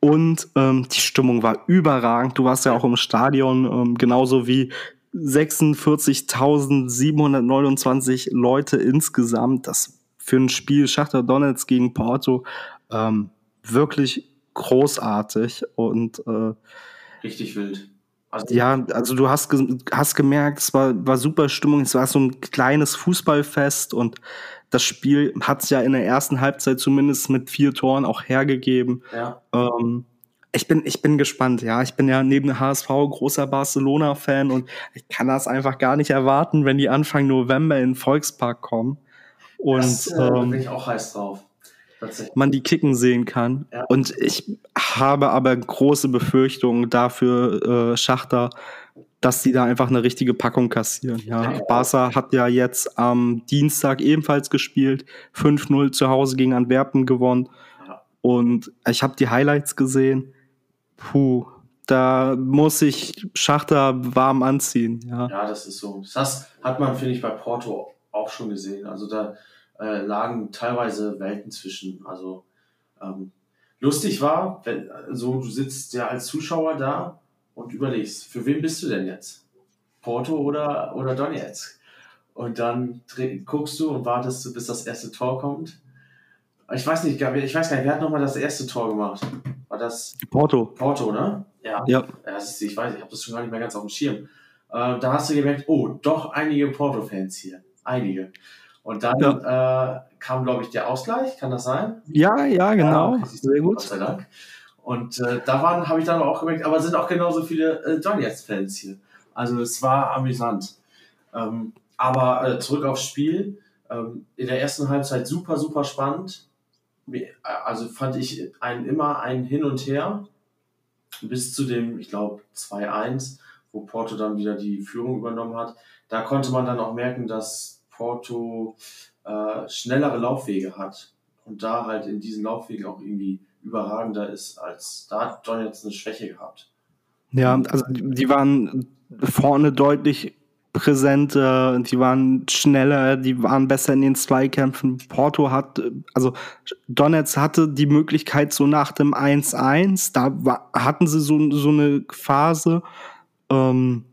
Und ähm, die Stimmung war überragend. Du warst ja auch im Stadion, ähm, genauso wie 46.729 Leute insgesamt. Das für ein Spiel Schachter Donetsk gegen Porto ähm, wirklich großartig und äh, Richtig wild. Also, ja, also du hast, hast gemerkt, es war, war super Stimmung, es war so ein kleines Fußballfest und das Spiel hat es ja in der ersten Halbzeit zumindest mit vier Toren auch hergegeben. Ja. Ähm, ich bin, ich bin gespannt, ja. Ich bin ja neben HSV großer Barcelona-Fan und ich kann das einfach gar nicht erwarten, wenn die Anfang November in den Volkspark kommen. Und das, äh, ähm, bin ich auch heiß drauf man die Kicken sehen kann. Ja. Und ich habe aber große Befürchtungen dafür, äh, Schachter, dass die da einfach eine richtige Packung kassieren. Ja, ja. Barca hat ja jetzt am Dienstag ebenfalls gespielt, 5-0 zu Hause gegen Antwerpen gewonnen. Und ich habe die Highlights gesehen. Puh, da muss ich Schachter warm anziehen. Ja, ja das ist so. Das hat man, finde ich, bei Porto auch schon gesehen. Also da äh, lagen teilweise Welten zwischen. Also ähm, lustig war, wenn so du sitzt ja als Zuschauer da und überlegst, für wen bist du denn jetzt? Porto oder, oder Donetsk? Und dann guckst du und wartest du, bis das erste Tor kommt. Ich weiß nicht, ich weiß gar nicht, wer hat nochmal das erste Tor gemacht? War das Porto? Porto, ne? Ja. Ja. ja ist, ich weiß, ich habe das schon gar nicht mehr ganz auf dem Schirm. Äh, da hast du gemerkt, oh, doch einige Porto-Fans hier. Einige. Und dann ja. äh, kam, glaube ich, der Ausgleich, kann das sein? Ja, ja, genau. Ja, Sehr gut. Gott sei Dank. Und äh, da waren, habe ich dann auch gemerkt, aber sind auch genauso viele äh, Donetsk-Fans hier. Also es war amüsant. Ähm, aber äh, zurück aufs Spiel. Ähm, in der ersten Halbzeit super, super spannend. Also fand ich ein, immer ein Hin und Her bis zu dem, ich glaube, 2-1, wo Porto dann wieder die Führung übernommen hat. Da konnte man dann auch merken, dass Porto äh, schnellere Laufwege hat und da halt in diesen Laufwegen auch irgendwie überragender ist, als da hat John jetzt eine Schwäche gehabt. Ja, also die waren vorne deutlich präsenter, die waren schneller, die waren besser in den Zweikämpfen. Porto hat, also Donetsk hatte die Möglichkeit so nach dem 1-1, da hatten sie so, so eine Phase. Ähm.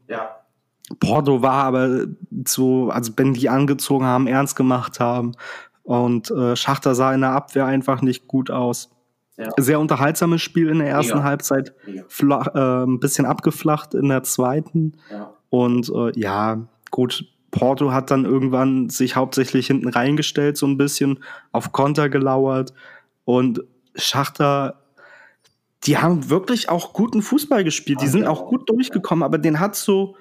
Porto war aber so, also wenn die angezogen haben, ernst gemacht haben. Und äh, Schachter sah in der Abwehr einfach nicht gut aus. Ja. Sehr unterhaltsames Spiel in der ersten Mega. Halbzeit, Flach, äh, ein bisschen abgeflacht in der zweiten. Ja. Und äh, ja, gut, Porto hat dann irgendwann sich hauptsächlich hinten reingestellt, so ein bisschen auf Konter gelauert. Und Schachter, die haben wirklich auch guten Fußball gespielt. Die sind auch gut durchgekommen, aber den hat so,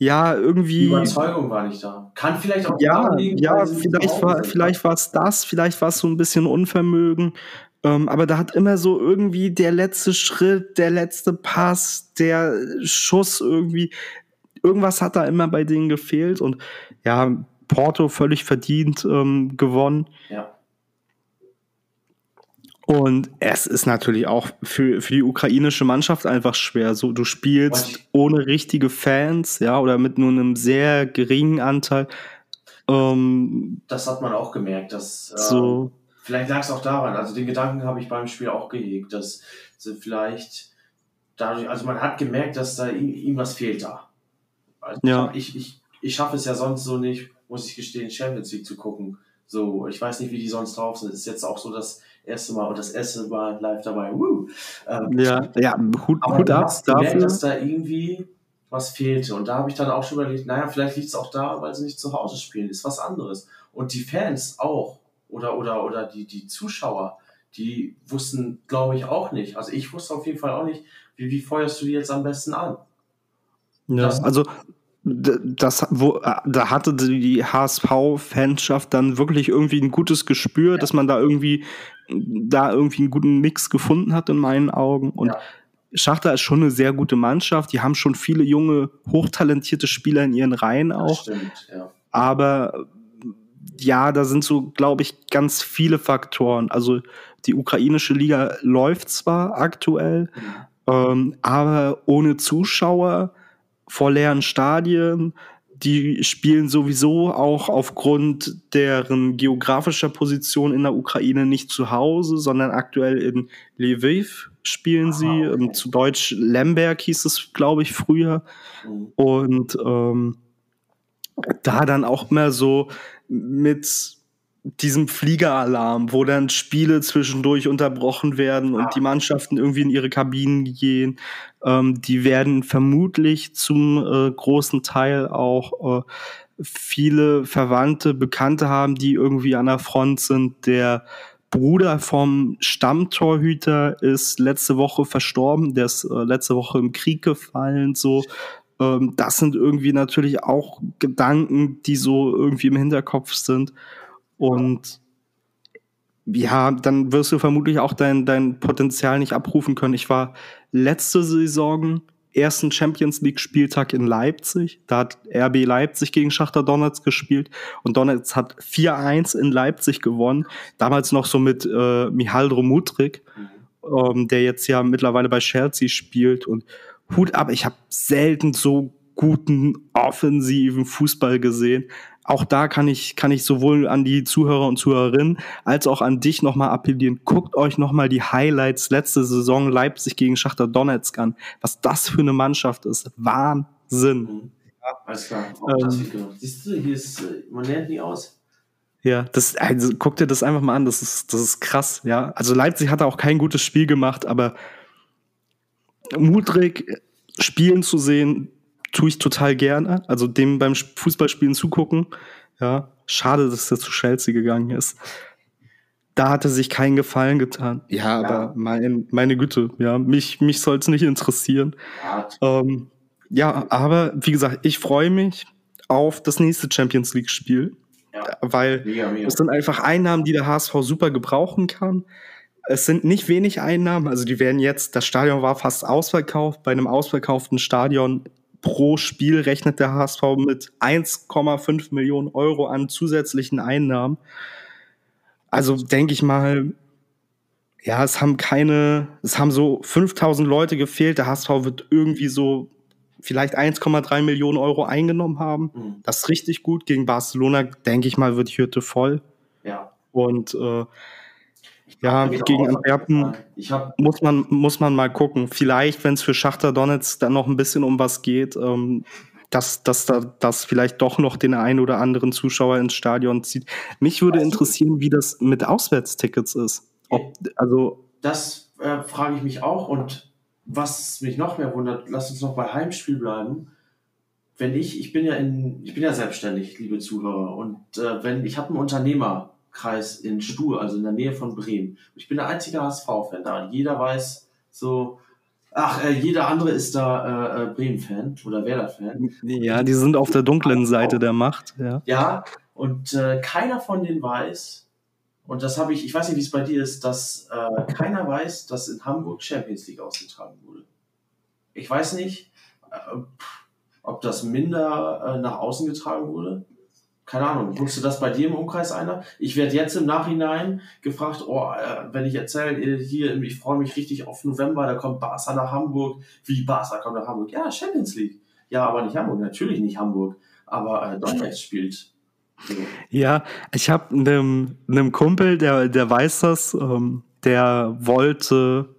ja, irgendwie. Die Überzeugung war nicht da. Kann vielleicht auch ja, liegen, ja, vielleicht war, vielleicht war es das, vielleicht war es so ein bisschen Unvermögen. Ähm, aber da hat immer so irgendwie der letzte Schritt, der letzte Pass, der Schuss irgendwie, irgendwas hat da immer bei denen gefehlt und ja, Porto völlig verdient ähm, gewonnen. Ja. Und es ist natürlich auch für, für die ukrainische Mannschaft einfach schwer. So, du spielst ohne richtige Fans, ja, oder mit nur einem sehr geringen Anteil. Ähm, das hat man auch gemerkt, dass äh, so. vielleicht lag es auch daran. Also den Gedanken habe ich beim Spiel auch gehegt, dass sie vielleicht dadurch, also man hat gemerkt, dass da ihm, was fehlt da. Also ja. Ich, ich, ich schaffe es ja sonst so nicht, muss ich gestehen, Champions League zu gucken. So, ich weiß nicht, wie die sonst drauf sind. Es ist jetzt auch so das erste Mal und das erste Mal live dabei. Woo. Ähm, ja, ja, Hut, Hut ab dafür. Gemerkt, dass da irgendwie was fehlte. Und da habe ich dann auch schon überlegt, naja, vielleicht liegt es auch da, weil sie nicht zu Hause spielen. Ist was anderes. Und die Fans auch. Oder, oder, oder die, die Zuschauer, die wussten, glaube ich, auch nicht. Also ich wusste auf jeden Fall auch nicht, wie, wie feuerst du die jetzt am besten an? Ja, das, also das, wo, äh, da hatte die HSV-Fanschaft dann wirklich irgendwie ein gutes Gespür, ja. dass man da irgendwie, da irgendwie einen guten Mix gefunden hat in meinen Augen. Und ja. Schachter ist schon eine sehr gute Mannschaft. Die haben schon viele junge, hochtalentierte Spieler in ihren Reihen auch. Stimmt, ja. Aber ja, da sind so, glaube ich, ganz viele Faktoren. Also die ukrainische Liga läuft zwar aktuell, mhm. ähm, aber ohne Zuschauer vor leeren Stadien. Die spielen sowieso auch aufgrund deren geografischer Position in der Ukraine nicht zu Hause, sondern aktuell in Lviv spielen sie. Ah, okay. Zu Deutsch Lemberg hieß es, glaube ich, früher. Mhm. Und ähm, da dann auch mehr so mit diesem Fliegeralarm, wo dann Spiele zwischendurch unterbrochen werden und ah. die Mannschaften irgendwie in ihre Kabinen gehen. Ähm, die werden vermutlich zum äh, großen Teil auch äh, viele Verwandte, Bekannte haben, die irgendwie an der Front sind. Der Bruder vom Stammtorhüter ist letzte Woche verstorben, der ist äh, letzte Woche im Krieg gefallen, so. Ähm, das sind irgendwie natürlich auch Gedanken, die so irgendwie im Hinterkopf sind. Und ja, dann wirst du vermutlich auch dein, dein Potenzial nicht abrufen können. Ich war letzte Saison ersten Champions League Spieltag in Leipzig. Da hat RB Leipzig gegen Schachter Donetsk gespielt und Donetsk hat 4-1 in Leipzig gewonnen. Damals noch so mit äh, Mihaldro Mutrik. ähm, der jetzt ja mittlerweile bei Chelsea spielt. Und Hut ab, ich habe selten so guten offensiven Fußball gesehen. Auch da kann ich, kann ich sowohl an die Zuhörer und Zuhörerinnen als auch an dich nochmal appellieren. Guckt euch nochmal die Highlights letzte Saison Leipzig gegen Schachter Donetsk an. Was das für eine Mannschaft ist. Wahnsinn. Mhm. Ja, alles klar. Ähm, Siehst du, hier ist, äh, man lernt nie aus. Ja, das, also guck dir das einfach mal an, das ist, das ist krass, ja. Also Leipzig hat auch kein gutes Spiel gemacht, aber Mudrik spielen zu sehen, tue ich total gerne. Also dem beim Fußballspielen zugucken. Ja, schade, dass er zu Chelsea gegangen ist. Da hat er sich keinen Gefallen getan. Ja, ja. aber mein, meine Güte, ja, mich, mich soll es nicht interessieren. Ja. Ähm, ja, aber wie gesagt, ich freue mich auf das nächste Champions League-Spiel. Ja. Weil mega, mega. es sind einfach Einnahmen, die der HSV super gebrauchen kann. Es sind nicht wenig Einnahmen, also die werden jetzt, das Stadion war fast ausverkauft. Bei einem ausverkauften Stadion pro Spiel rechnet der HSV mit 1,5 Millionen Euro an zusätzlichen Einnahmen. Also denke ich mal, ja, es haben keine, es haben so 5000 Leute gefehlt. Der HSV wird irgendwie so vielleicht 1,3 Millionen Euro eingenommen haben. Mhm. Das ist richtig gut. Gegen Barcelona, denke ich mal, wird die Hütte voll. Ja. Und äh, ja, gegen Antwerpen muss man, muss man mal gucken. Vielleicht, wenn es für Schachter Donetsk dann noch ein bisschen um was geht, ähm, dass, dass da das vielleicht doch noch den einen oder anderen Zuschauer ins Stadion zieht. Mich würde weißt interessieren, wie das mit Auswärtstickets ist. Ob, also das äh, frage ich mich auch. Und was mich noch mehr wundert, lass uns noch bei Heimspiel bleiben. Wenn ich, ich bin ja in, ich bin ja selbstständig, liebe Zuhörer, und äh, wenn ich habe einen Unternehmer, Kreis in Stur, also in der Nähe von Bremen. Ich bin der einzige HSV-Fan da. Jeder weiß so, ach, äh, jeder andere ist da äh, äh Bremen-Fan oder Werder-Fan. Ja, die sind auf der dunklen Seite der Macht. Ja, ja und äh, keiner von denen weiß, und das habe ich, ich weiß nicht, wie es bei dir ist, dass äh, keiner weiß, dass in Hamburg Champions League ausgetragen wurde. Ich weiß nicht, äh, ob das minder nach außen getragen wurde keine Ahnung, wusste das bei dir im Umkreis einer? Ich werde jetzt im Nachhinein gefragt, oh, äh, wenn ich erzähle, äh, hier, ich freue mich richtig auf November, da kommt Barca nach Hamburg. Wie Barca kommt nach Hamburg? Ja, Champions League. Ja, aber nicht Hamburg, natürlich nicht Hamburg. Aber äh, Donetsk spielt. Ja, ich habe einem Kumpel, der, der weiß das, ähm, der wollte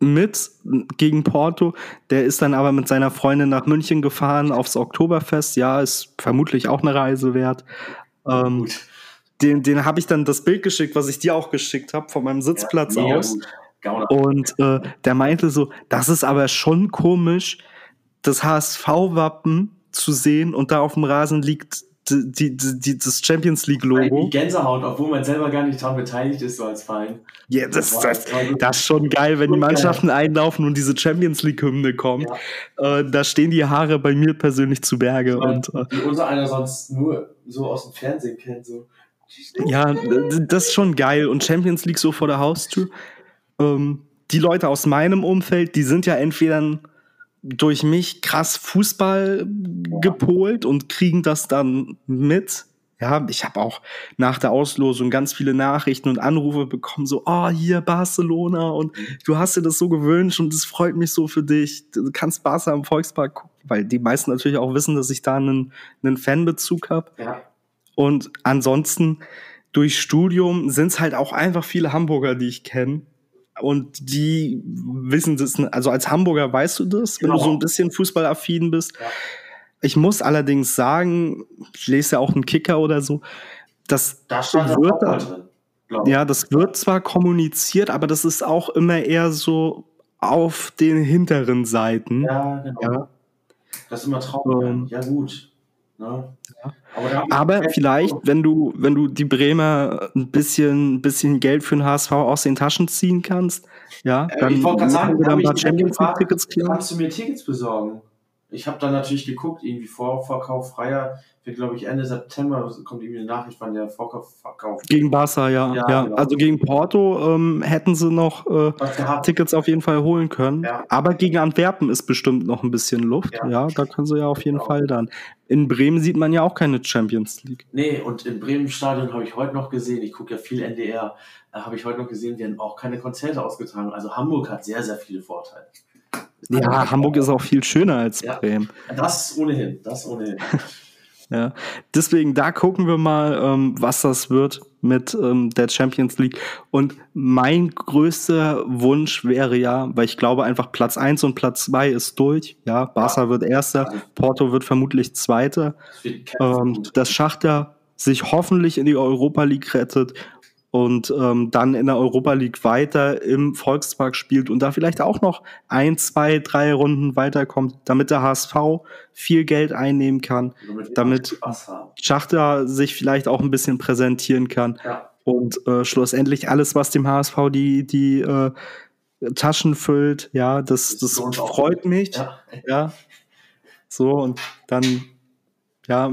mit gegen Porto. Der ist dann aber mit seiner Freundin nach München gefahren aufs Oktoberfest. Ja, ist vermutlich auch eine Reise wert. Ähm, den den habe ich dann das Bild geschickt, was ich dir auch geschickt habe, von meinem Sitzplatz ja, aus. Und äh, der meinte so, das ist aber schon komisch, das HSV-Wappen zu sehen und da auf dem Rasen liegt die, die, die, das Champions League Logo. Die Gänsehaut, obwohl man selber gar nicht daran beteiligt ist, so als Verein. Ja, das, das, das, ist schon geil, wenn die Mannschaften einlaufen und diese Champions League Hymne kommt. Ja. Äh, da stehen die Haare bei mir persönlich zu Berge. Weil, und, äh, wie unser einer sonst nur so aus dem Fernsehen kennt. So. Ja, das ist schon geil. Und Champions League so vor der Haustür. Ähm, die Leute aus meinem Umfeld, die sind ja entweder durch mich krass Fußball gepolt und kriegen das dann mit. Ja, ich habe auch nach der Auslosung ganz viele Nachrichten und Anrufe bekommen, so, oh, hier Barcelona und du hast dir das so gewünscht und es freut mich so für dich. Du kannst Barca im Volkspark gucken, weil die meisten natürlich auch wissen, dass ich da einen, einen Fanbezug habe. Ja. Und ansonsten durch Studium sind es halt auch einfach viele Hamburger, die ich kenne. Und die wissen das, also als Hamburger weißt du das, genau. wenn du so ein bisschen fußballaffin bist. Ja. Ich muss allerdings sagen, ich lese ja auch einen Kicker oder so, das da wird, drin, ja, das wird zwar kommuniziert, aber das ist auch immer eher so auf den hinteren Seiten. Ja, genau. Ja. Das ist immer traurig. Ähm, ja, gut. Ne? Ja. Aber, vielleicht, wenn du, wenn du die Bremer ein bisschen, bisschen Geld für den HSV aus den Taschen ziehen kannst, ja, äh, dann ich wollte gerade sagen, ein Champions League Tickets klar. Kannst du mir Tickets besorgen? Ich habe dann natürlich geguckt, irgendwie Vorverkauf freier. Für, glaube ich, Ende September kommt irgendwie eine Nachricht, wann der verkauft. Gegen Barca, ja. Ja, ja. genau. Also gegen Porto ähm, hätten sie noch äh. Tickets auf jeden Fall holen können. Ja. Aber gegen Antwerpen ist bestimmt noch ein bisschen Luft. Ja. Ja, da können sie ja auf jeden Genau. Fall dann. In Bremen sieht man ja auch keine Champions League. Nee, und im Bremen-Stadion habe ich heute noch gesehen, ich gucke ja viel NDR, äh, habe ich heute noch gesehen, werden auch keine Konzerte ausgetragen. Also Hamburg hat sehr, sehr viele Vorteile. Ja, Hamburg ist auch viel schöner als. Bremen. Das ohnehin, das ohnehin. Ja. Deswegen, da gucken wir mal, ähm, was das wird mit ähm, der Champions League. Und mein größter Wunsch wäre ja, weil ich glaube einfach Platz eins und Platz zwei ist durch. Ja, Barca wird Erster, Porto wird vermutlich Zweiter. Das ähm, dass Schachter sich hoffentlich in die Europa League rettet und ähm, dann in der Europa League weiter im Volkspark spielt und da vielleicht auch noch ein, zwei, drei Runden weiterkommt, damit der HSV viel Geld einnehmen kann, damit damit-. Schachter sich vielleicht auch ein bisschen präsentieren kann Ja, und äh, schlussendlich alles, was dem HSV die, die äh, Taschen füllt, ja, das, Das freut mich ja. ja. So, und dann, ja,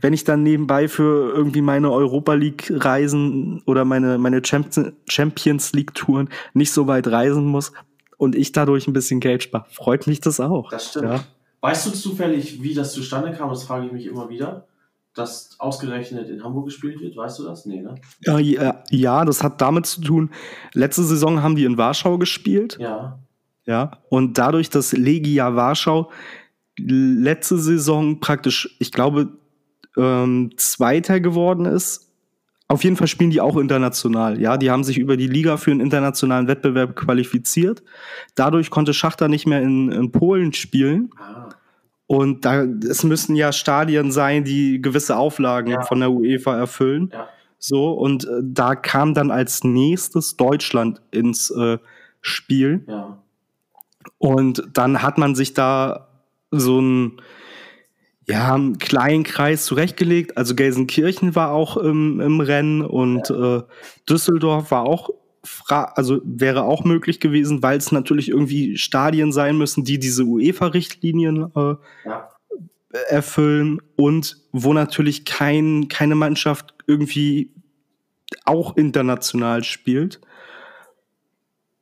wenn ich dann nebenbei für irgendwie meine Europa League Reisen oder meine, meine Champions League Touren nicht so weit reisen muss und ich dadurch ein bisschen Geld spare, freut mich das auch. Das stimmt. Ja. Weißt du zufällig, wie das zustande kam? Das frage ich mich immer wieder. Dass ausgerechnet in Hamburg gespielt wird, weißt du das? Nee, ne? Ja, ja, ja, das hat damit zu tun, letzte Saison haben die in Warschau gespielt. Ja. Ja, und dadurch, dass Legia Warschau letzte Saison praktisch, ich glaube, ähm, Zweiter geworden ist. Auf jeden Fall spielen die auch international. Ja, die haben sich über die Liga für einen internationalen Wettbewerb qualifiziert. Dadurch konnte Schachter nicht mehr in, in Polen spielen. Ah, Und da, es müssen ja Stadien sein, die gewisse Auflagen Ja. von der UEFA erfüllen. ja. So, und äh, da kam dann als nächstes Deutschland ins äh, Spiel. Ja. Und dann hat man sich da so einen, ja, einen kleinen Kreis zurechtgelegt. Also Gelsenkirchen war auch im, im Rennen und äh, Düsseldorf war auch, fra also wäre auch möglich gewesen, weil es natürlich irgendwie Stadien sein müssen, die diese UEFA-Richtlinien äh, Ja. erfüllen und wo natürlich kein, keine Mannschaft irgendwie auch international spielt.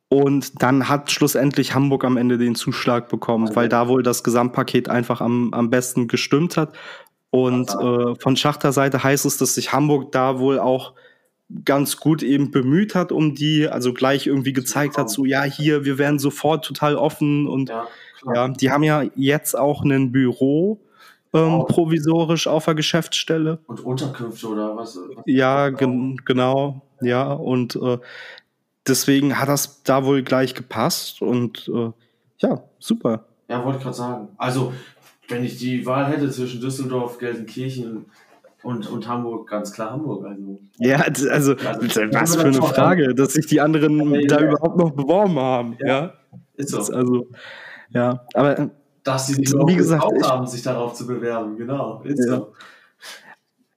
Und dann hat schlussendlich Hamburg am Ende den Zuschlag bekommen, weil da wohl das Gesamtpaket einfach am, am besten gestimmt hat. Und äh, von Schachter Seite heißt es, dass sich Hamburg da wohl auch ganz gut eben bemüht hat um die, also gleich irgendwie gezeigt hat, so ja, hier, wir werden sofort total offen und Ja. Ja, die haben ja jetzt auch ein Büro ähm, provisorisch auf der Geschäftsstelle. Und Unterkünfte oder was? was Ja, gen genau, ja, und äh, deswegen hat das da wohl gleich gepasst und äh, ja, super. Ja, wollte ich gerade sagen. Also, wenn ich die Wahl hätte zwischen Düsseldorf, Gelsenkirchen und, und Hamburg, ganz klar Hamburg. Also, Ja, d- also, was für eine Frage, dass sich die anderen Ja, da ja. überhaupt noch beworben haben, ja. ist Das, so. also, ja, aber äh, Dass sie sich Wie gesagt, ich- haben, sich darauf zu bewerben. Genau. Ist Ja. so.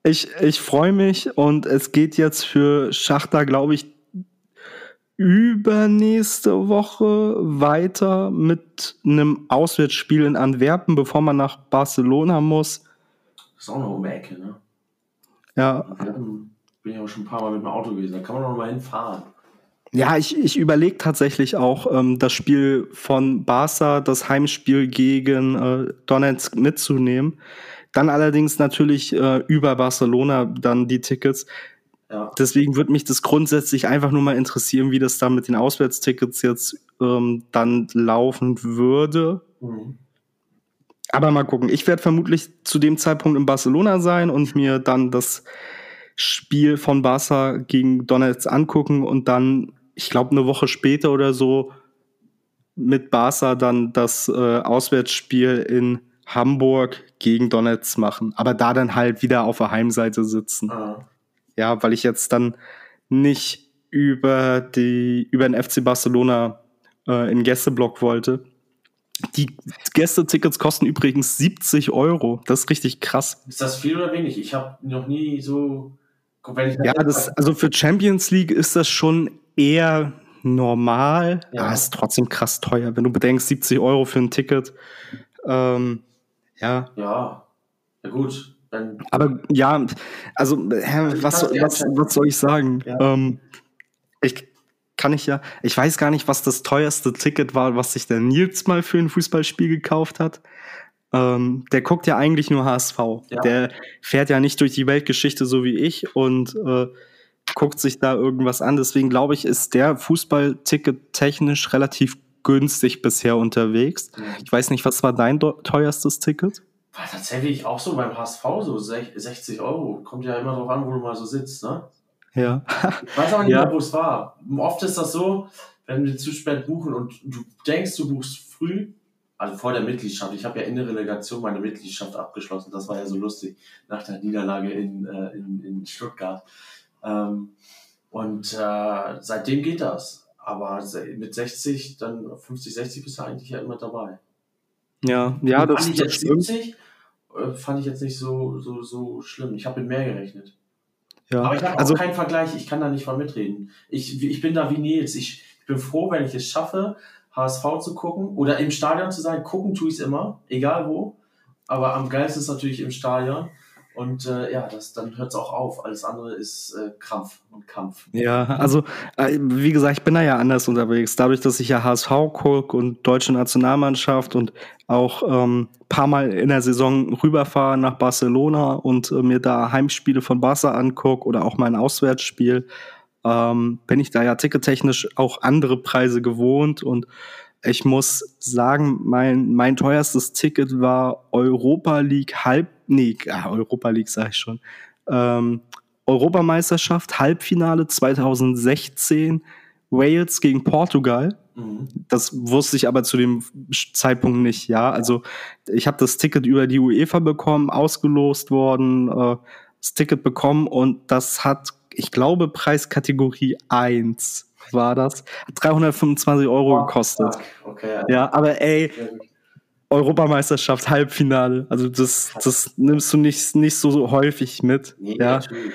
Ich, ich freue mich und es geht jetzt für Schachter, glaube ich, übernächste Woche weiter mit einem Auswärtsspiel in Antwerpen, bevor man nach Barcelona muss. Ist auch noch um die Ecke, ne? Ja, Antwerpen bin ich auch schon ein paar Mal mit dem Auto gewesen. Da kann man noch mal hinfahren. ja ich, ich überlege tatsächlich auch, ähm, das Spiel von Barca, das Heimspiel gegen äh, Donetsk mitzunehmen. Dann allerdings natürlich äh, über Barcelona dann die Tickets. Ja. Deswegen würde mich das grundsätzlich einfach nur mal interessieren, wie das da mit den Auswärtstickets jetzt ähm, dann laufen würde. Mhm. Aber mal gucken. Ich werde vermutlich zu dem Zeitpunkt in Barcelona sein und mir dann das Spiel von Barca gegen Donetsk angucken und dann, ich glaube, eine Woche später oder so mit Barca dann das äh, Auswärtsspiel in Hamburg gegen Donetsk machen. Aber da dann halt wieder auf der Heimseite sitzen. Ah. Ja, weil ich jetzt dann nicht über die über den FC Barcelona äh, in Gästeblock wollte. Die Gästetickets kosten übrigens 70 Euro. Das ist richtig krass. Ist das viel oder wenig? Ich habe noch nie so. Ich Ja, das, also für Champions League ist das schon eher normal. Ja. Ja, ist trotzdem krass teuer, wenn du bedenkst, 70 Euro für ein Ticket. Ähm, Ja. Ja, ja gut. Dann Aber ja, also, hä, Also was, was, was soll ich sagen? Ja. Ähm, ich kann ich ja, ich weiß gar nicht, was das teuerste Ticket war, was sich der Nils mal für ein Fußballspiel gekauft hat. Ähm, der guckt ja eigentlich nur HSV. Ja. Der fährt ja nicht durch die Weltgeschichte so wie ich und äh, guckt sich da irgendwas an. Deswegen glaube ich, ist der Fußballticket technisch relativ günstig bisher unterwegs. Ich weiß nicht, was war dein teuerstes Ticket? War tatsächlich auch so beim HSV so sech- 60 Euro. Kommt ja immer drauf an, wo du mal so sitzt, ne? Ja. Ich weiß aber nicht Ja. mehr, wo es war. Oft ist das so, wenn wir zu spät buchen und du denkst, du buchst früh, also vor der Mitgliedschaft. Ich habe ja in der Relegation meine Mitgliedschaft abgeschlossen. Das war ja so lustig nach der Niederlage in, äh, in, in Stuttgart. Ähm, und äh, seitdem geht das. Aber mit 60, dann 50, 60 bist du eigentlich ja immer dabei. Ja, ja, das, das stimmt. 70, äh, fand ich jetzt nicht so, so, so schlimm. Ich habe mit mehr gerechnet. Ja. Aber ich habe also, auch keinen Vergleich, ich kann da nicht von mitreden. Ich, ich bin da wie Nils. Ich, ich bin froh, wenn ich es schaffe, HSV zu gucken oder im Stadion zu sein. Gucken tue ich es immer, egal wo. Aber am geilsten ist natürlich im Stadion. Und äh, ja, das, dann hört es auch auf. Alles andere ist äh, Krampf und Kampf. Ja, also äh, wie gesagt, ich bin da ja anders unterwegs. Dadurch, dass ich ja HSV gucke und deutsche Nationalmannschaft und auch ähm, paar Mal in der Saison rüberfahre nach Barcelona und äh, mir da Heimspiele von Barca angucke oder auch mal ein Auswärtsspiel, ähm, bin ich da ja tickettechnisch auch andere Preise gewohnt und ich muss sagen, mein, mein teuerstes Ticket war Europa League Halb, nee, ah, Europa League sag ich schon, ähm, Europameisterschaft, Halbfinale 2016, Wales gegen Portugal. Mhm. Das wusste ich aber zu dem Zeitpunkt nicht, ja. Also ich habe das Ticket über die UEFA bekommen, ausgelost worden, äh, das Ticket bekommen und das hat, ich glaube, Preiskategorie 1 war das, hat 325 Euro gekostet. Fuck, Okay. Ja, aber ey. Europameisterschaft, Halbfinale. Also das, das nimmst du nicht, nicht so häufig mit. Nee, ja. natürlich.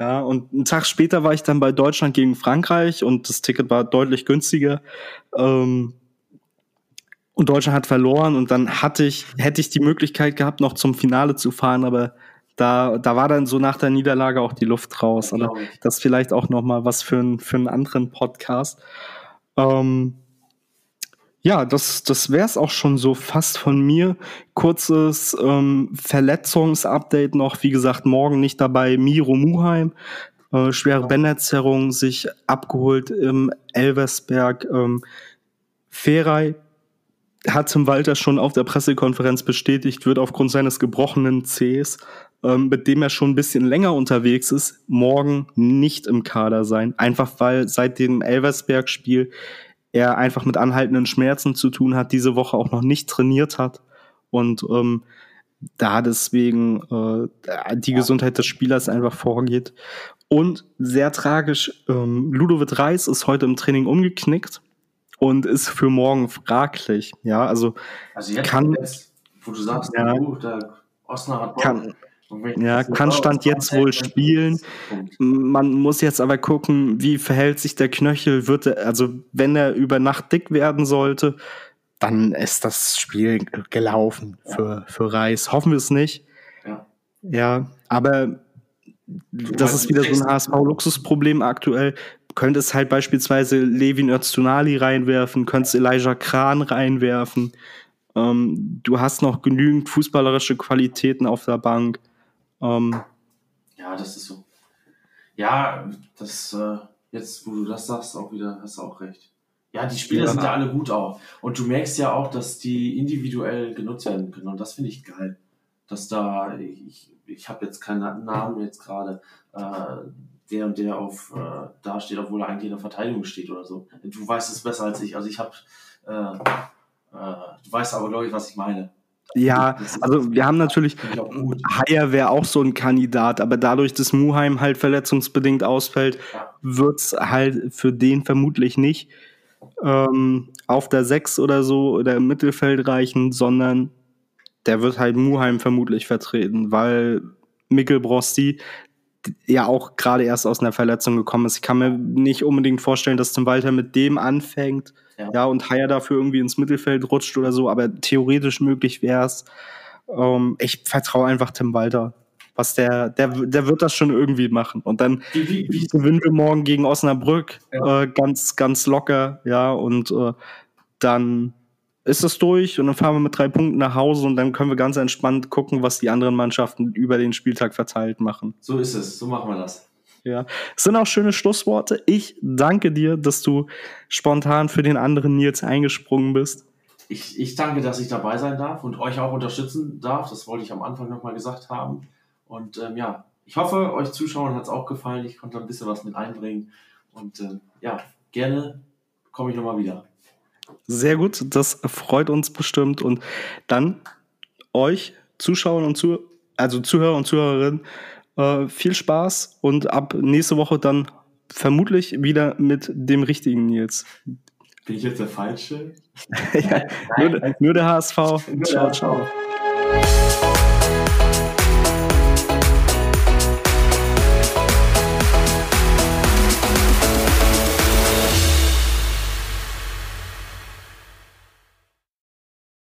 Ja, und einen Tag später war ich dann bei Deutschland gegen Frankreich und das Ticket war deutlich günstiger. Ähm, und Deutschland hat verloren und dann hatte ich, hätte ich die Möglichkeit gehabt, noch zum Finale zu fahren, aber da, da war dann so nach der Niederlage auch die Luft raus. Aber ich. das vielleicht auch noch mal was für, ein, für einen anderen Podcast. Ähm, ja, das, das wäre es auch schon so fast von mir. Kurzes ähm, Verletzungsupdate noch. Wie gesagt, morgen nicht dabei Miro Muheim. Äh, schwere Bänderzerrung, sich abgeholt im Elversberg. Ähm, Feray hat Tim Walter schon auf der Pressekonferenz bestätigt, wird aufgrund seines gebrochenen Cs, ähm, mit dem er schon ein bisschen länger unterwegs ist, morgen nicht im Kader sein. Einfach weil seit dem Elversberg-Spiel er einfach mit anhaltenden Schmerzen zu tun hat, diese Woche auch noch nicht trainiert hat und ähm, da deswegen äh, die Gesundheit des Spielers einfach vorgeht. Und sehr tragisch, ähm, Ludovic Reis ist heute im Training umgeknickt und ist für morgen fraglich. Ja, also Also jetzt, Kann- jetzt wo du sagst, Ja. oh, der Osnabrück kann, ja, kann Stand jetzt wohl spielen. Man muss jetzt aber gucken, wie verhält sich der Knöchel. Wird er, also wenn er über Nacht dick werden sollte, dann ist das Spiel gelaufen für, für Reis. Hoffen wir es nicht. Ja. Ja, aber das ist wieder so ein HSV-Luxusproblem aktuell. Könnte es halt beispielsweise Levin Öztunali reinwerfen, könntest Elijah Kran reinwerfen. Ähm, du hast noch genügend fußballerische Qualitäten auf der Bank. Ähm, Ja, das ist so. Ja, das, äh, jetzt, wo du das sagst, auch wieder, hast du auch recht. Ja, die Spieler sind ja alle gut auch. Und du merkst ja auch, dass die individuell genutzt werden können. Und das finde ich geil. Dass da, ich, ich habe jetzt keinen Namen jetzt gerade, äh, der und der auf äh, da steht, obwohl er eigentlich in der Verteidigung steht oder so. Du weißt es besser als ich. Also ich habe, äh, äh, du weißt aber, glaube ich, was ich meine. Ja, also wir haben natürlich. Haier wäre auch so ein Kandidat, aber dadurch, dass Muheim halt verletzungsbedingt ausfällt, Ja. wird's halt für den vermutlich nicht ähm, auf der 6 oder so oder im Mittelfeld reichen, sondern der wird halt Muheim vermutlich vertreten, weil Mikkel Brosti ja auch gerade erst aus einer Verletzung gekommen ist. Ich kann mir nicht unbedingt vorstellen, dass Tim Walter mit dem anfängt, Ja. ja, und Haier dafür irgendwie ins Mittelfeld rutscht oder so, aber theoretisch möglich wäre es. ähm, ich vertraue einfach Tim Walter. Was der, der, der wird das schon irgendwie machen. Und dann wie, wie, wie? gewinnen wir morgen gegen Osnabrück ja. äh, ganz, ganz locker, ja, und äh, dann ist es durch und dann fahren wir mit drei Punkten nach Hause und dann können wir ganz entspannt gucken, was die anderen Mannschaften über den Spieltag verteilt machen. So ist es, so machen wir das. Ja, es sind auch schöne Schlussworte. Ich danke dir, dass du spontan für den anderen Nils eingesprungen bist. Ich, ich danke, dass ich dabei sein darf und euch auch unterstützen darf. Das wollte ich am Anfang nochmal gesagt haben. Und ähm, ja, ich hoffe, euch Zuschauern hat es auch gefallen. Ich konnte ein bisschen was mit einbringen. Und ähm, ja, gerne komme ich nochmal wieder. Sehr gut, das freut uns bestimmt. Und dann euch, Zuschauer und Zuhörer, also Zuhörer und Zuhörerinnen, äh, viel Spaß und ab nächste Woche dann vermutlich wieder mit dem richtigen Nils. Bin ich jetzt der Falsche? ja, nur, nur, der HSV. Ciao, ciao.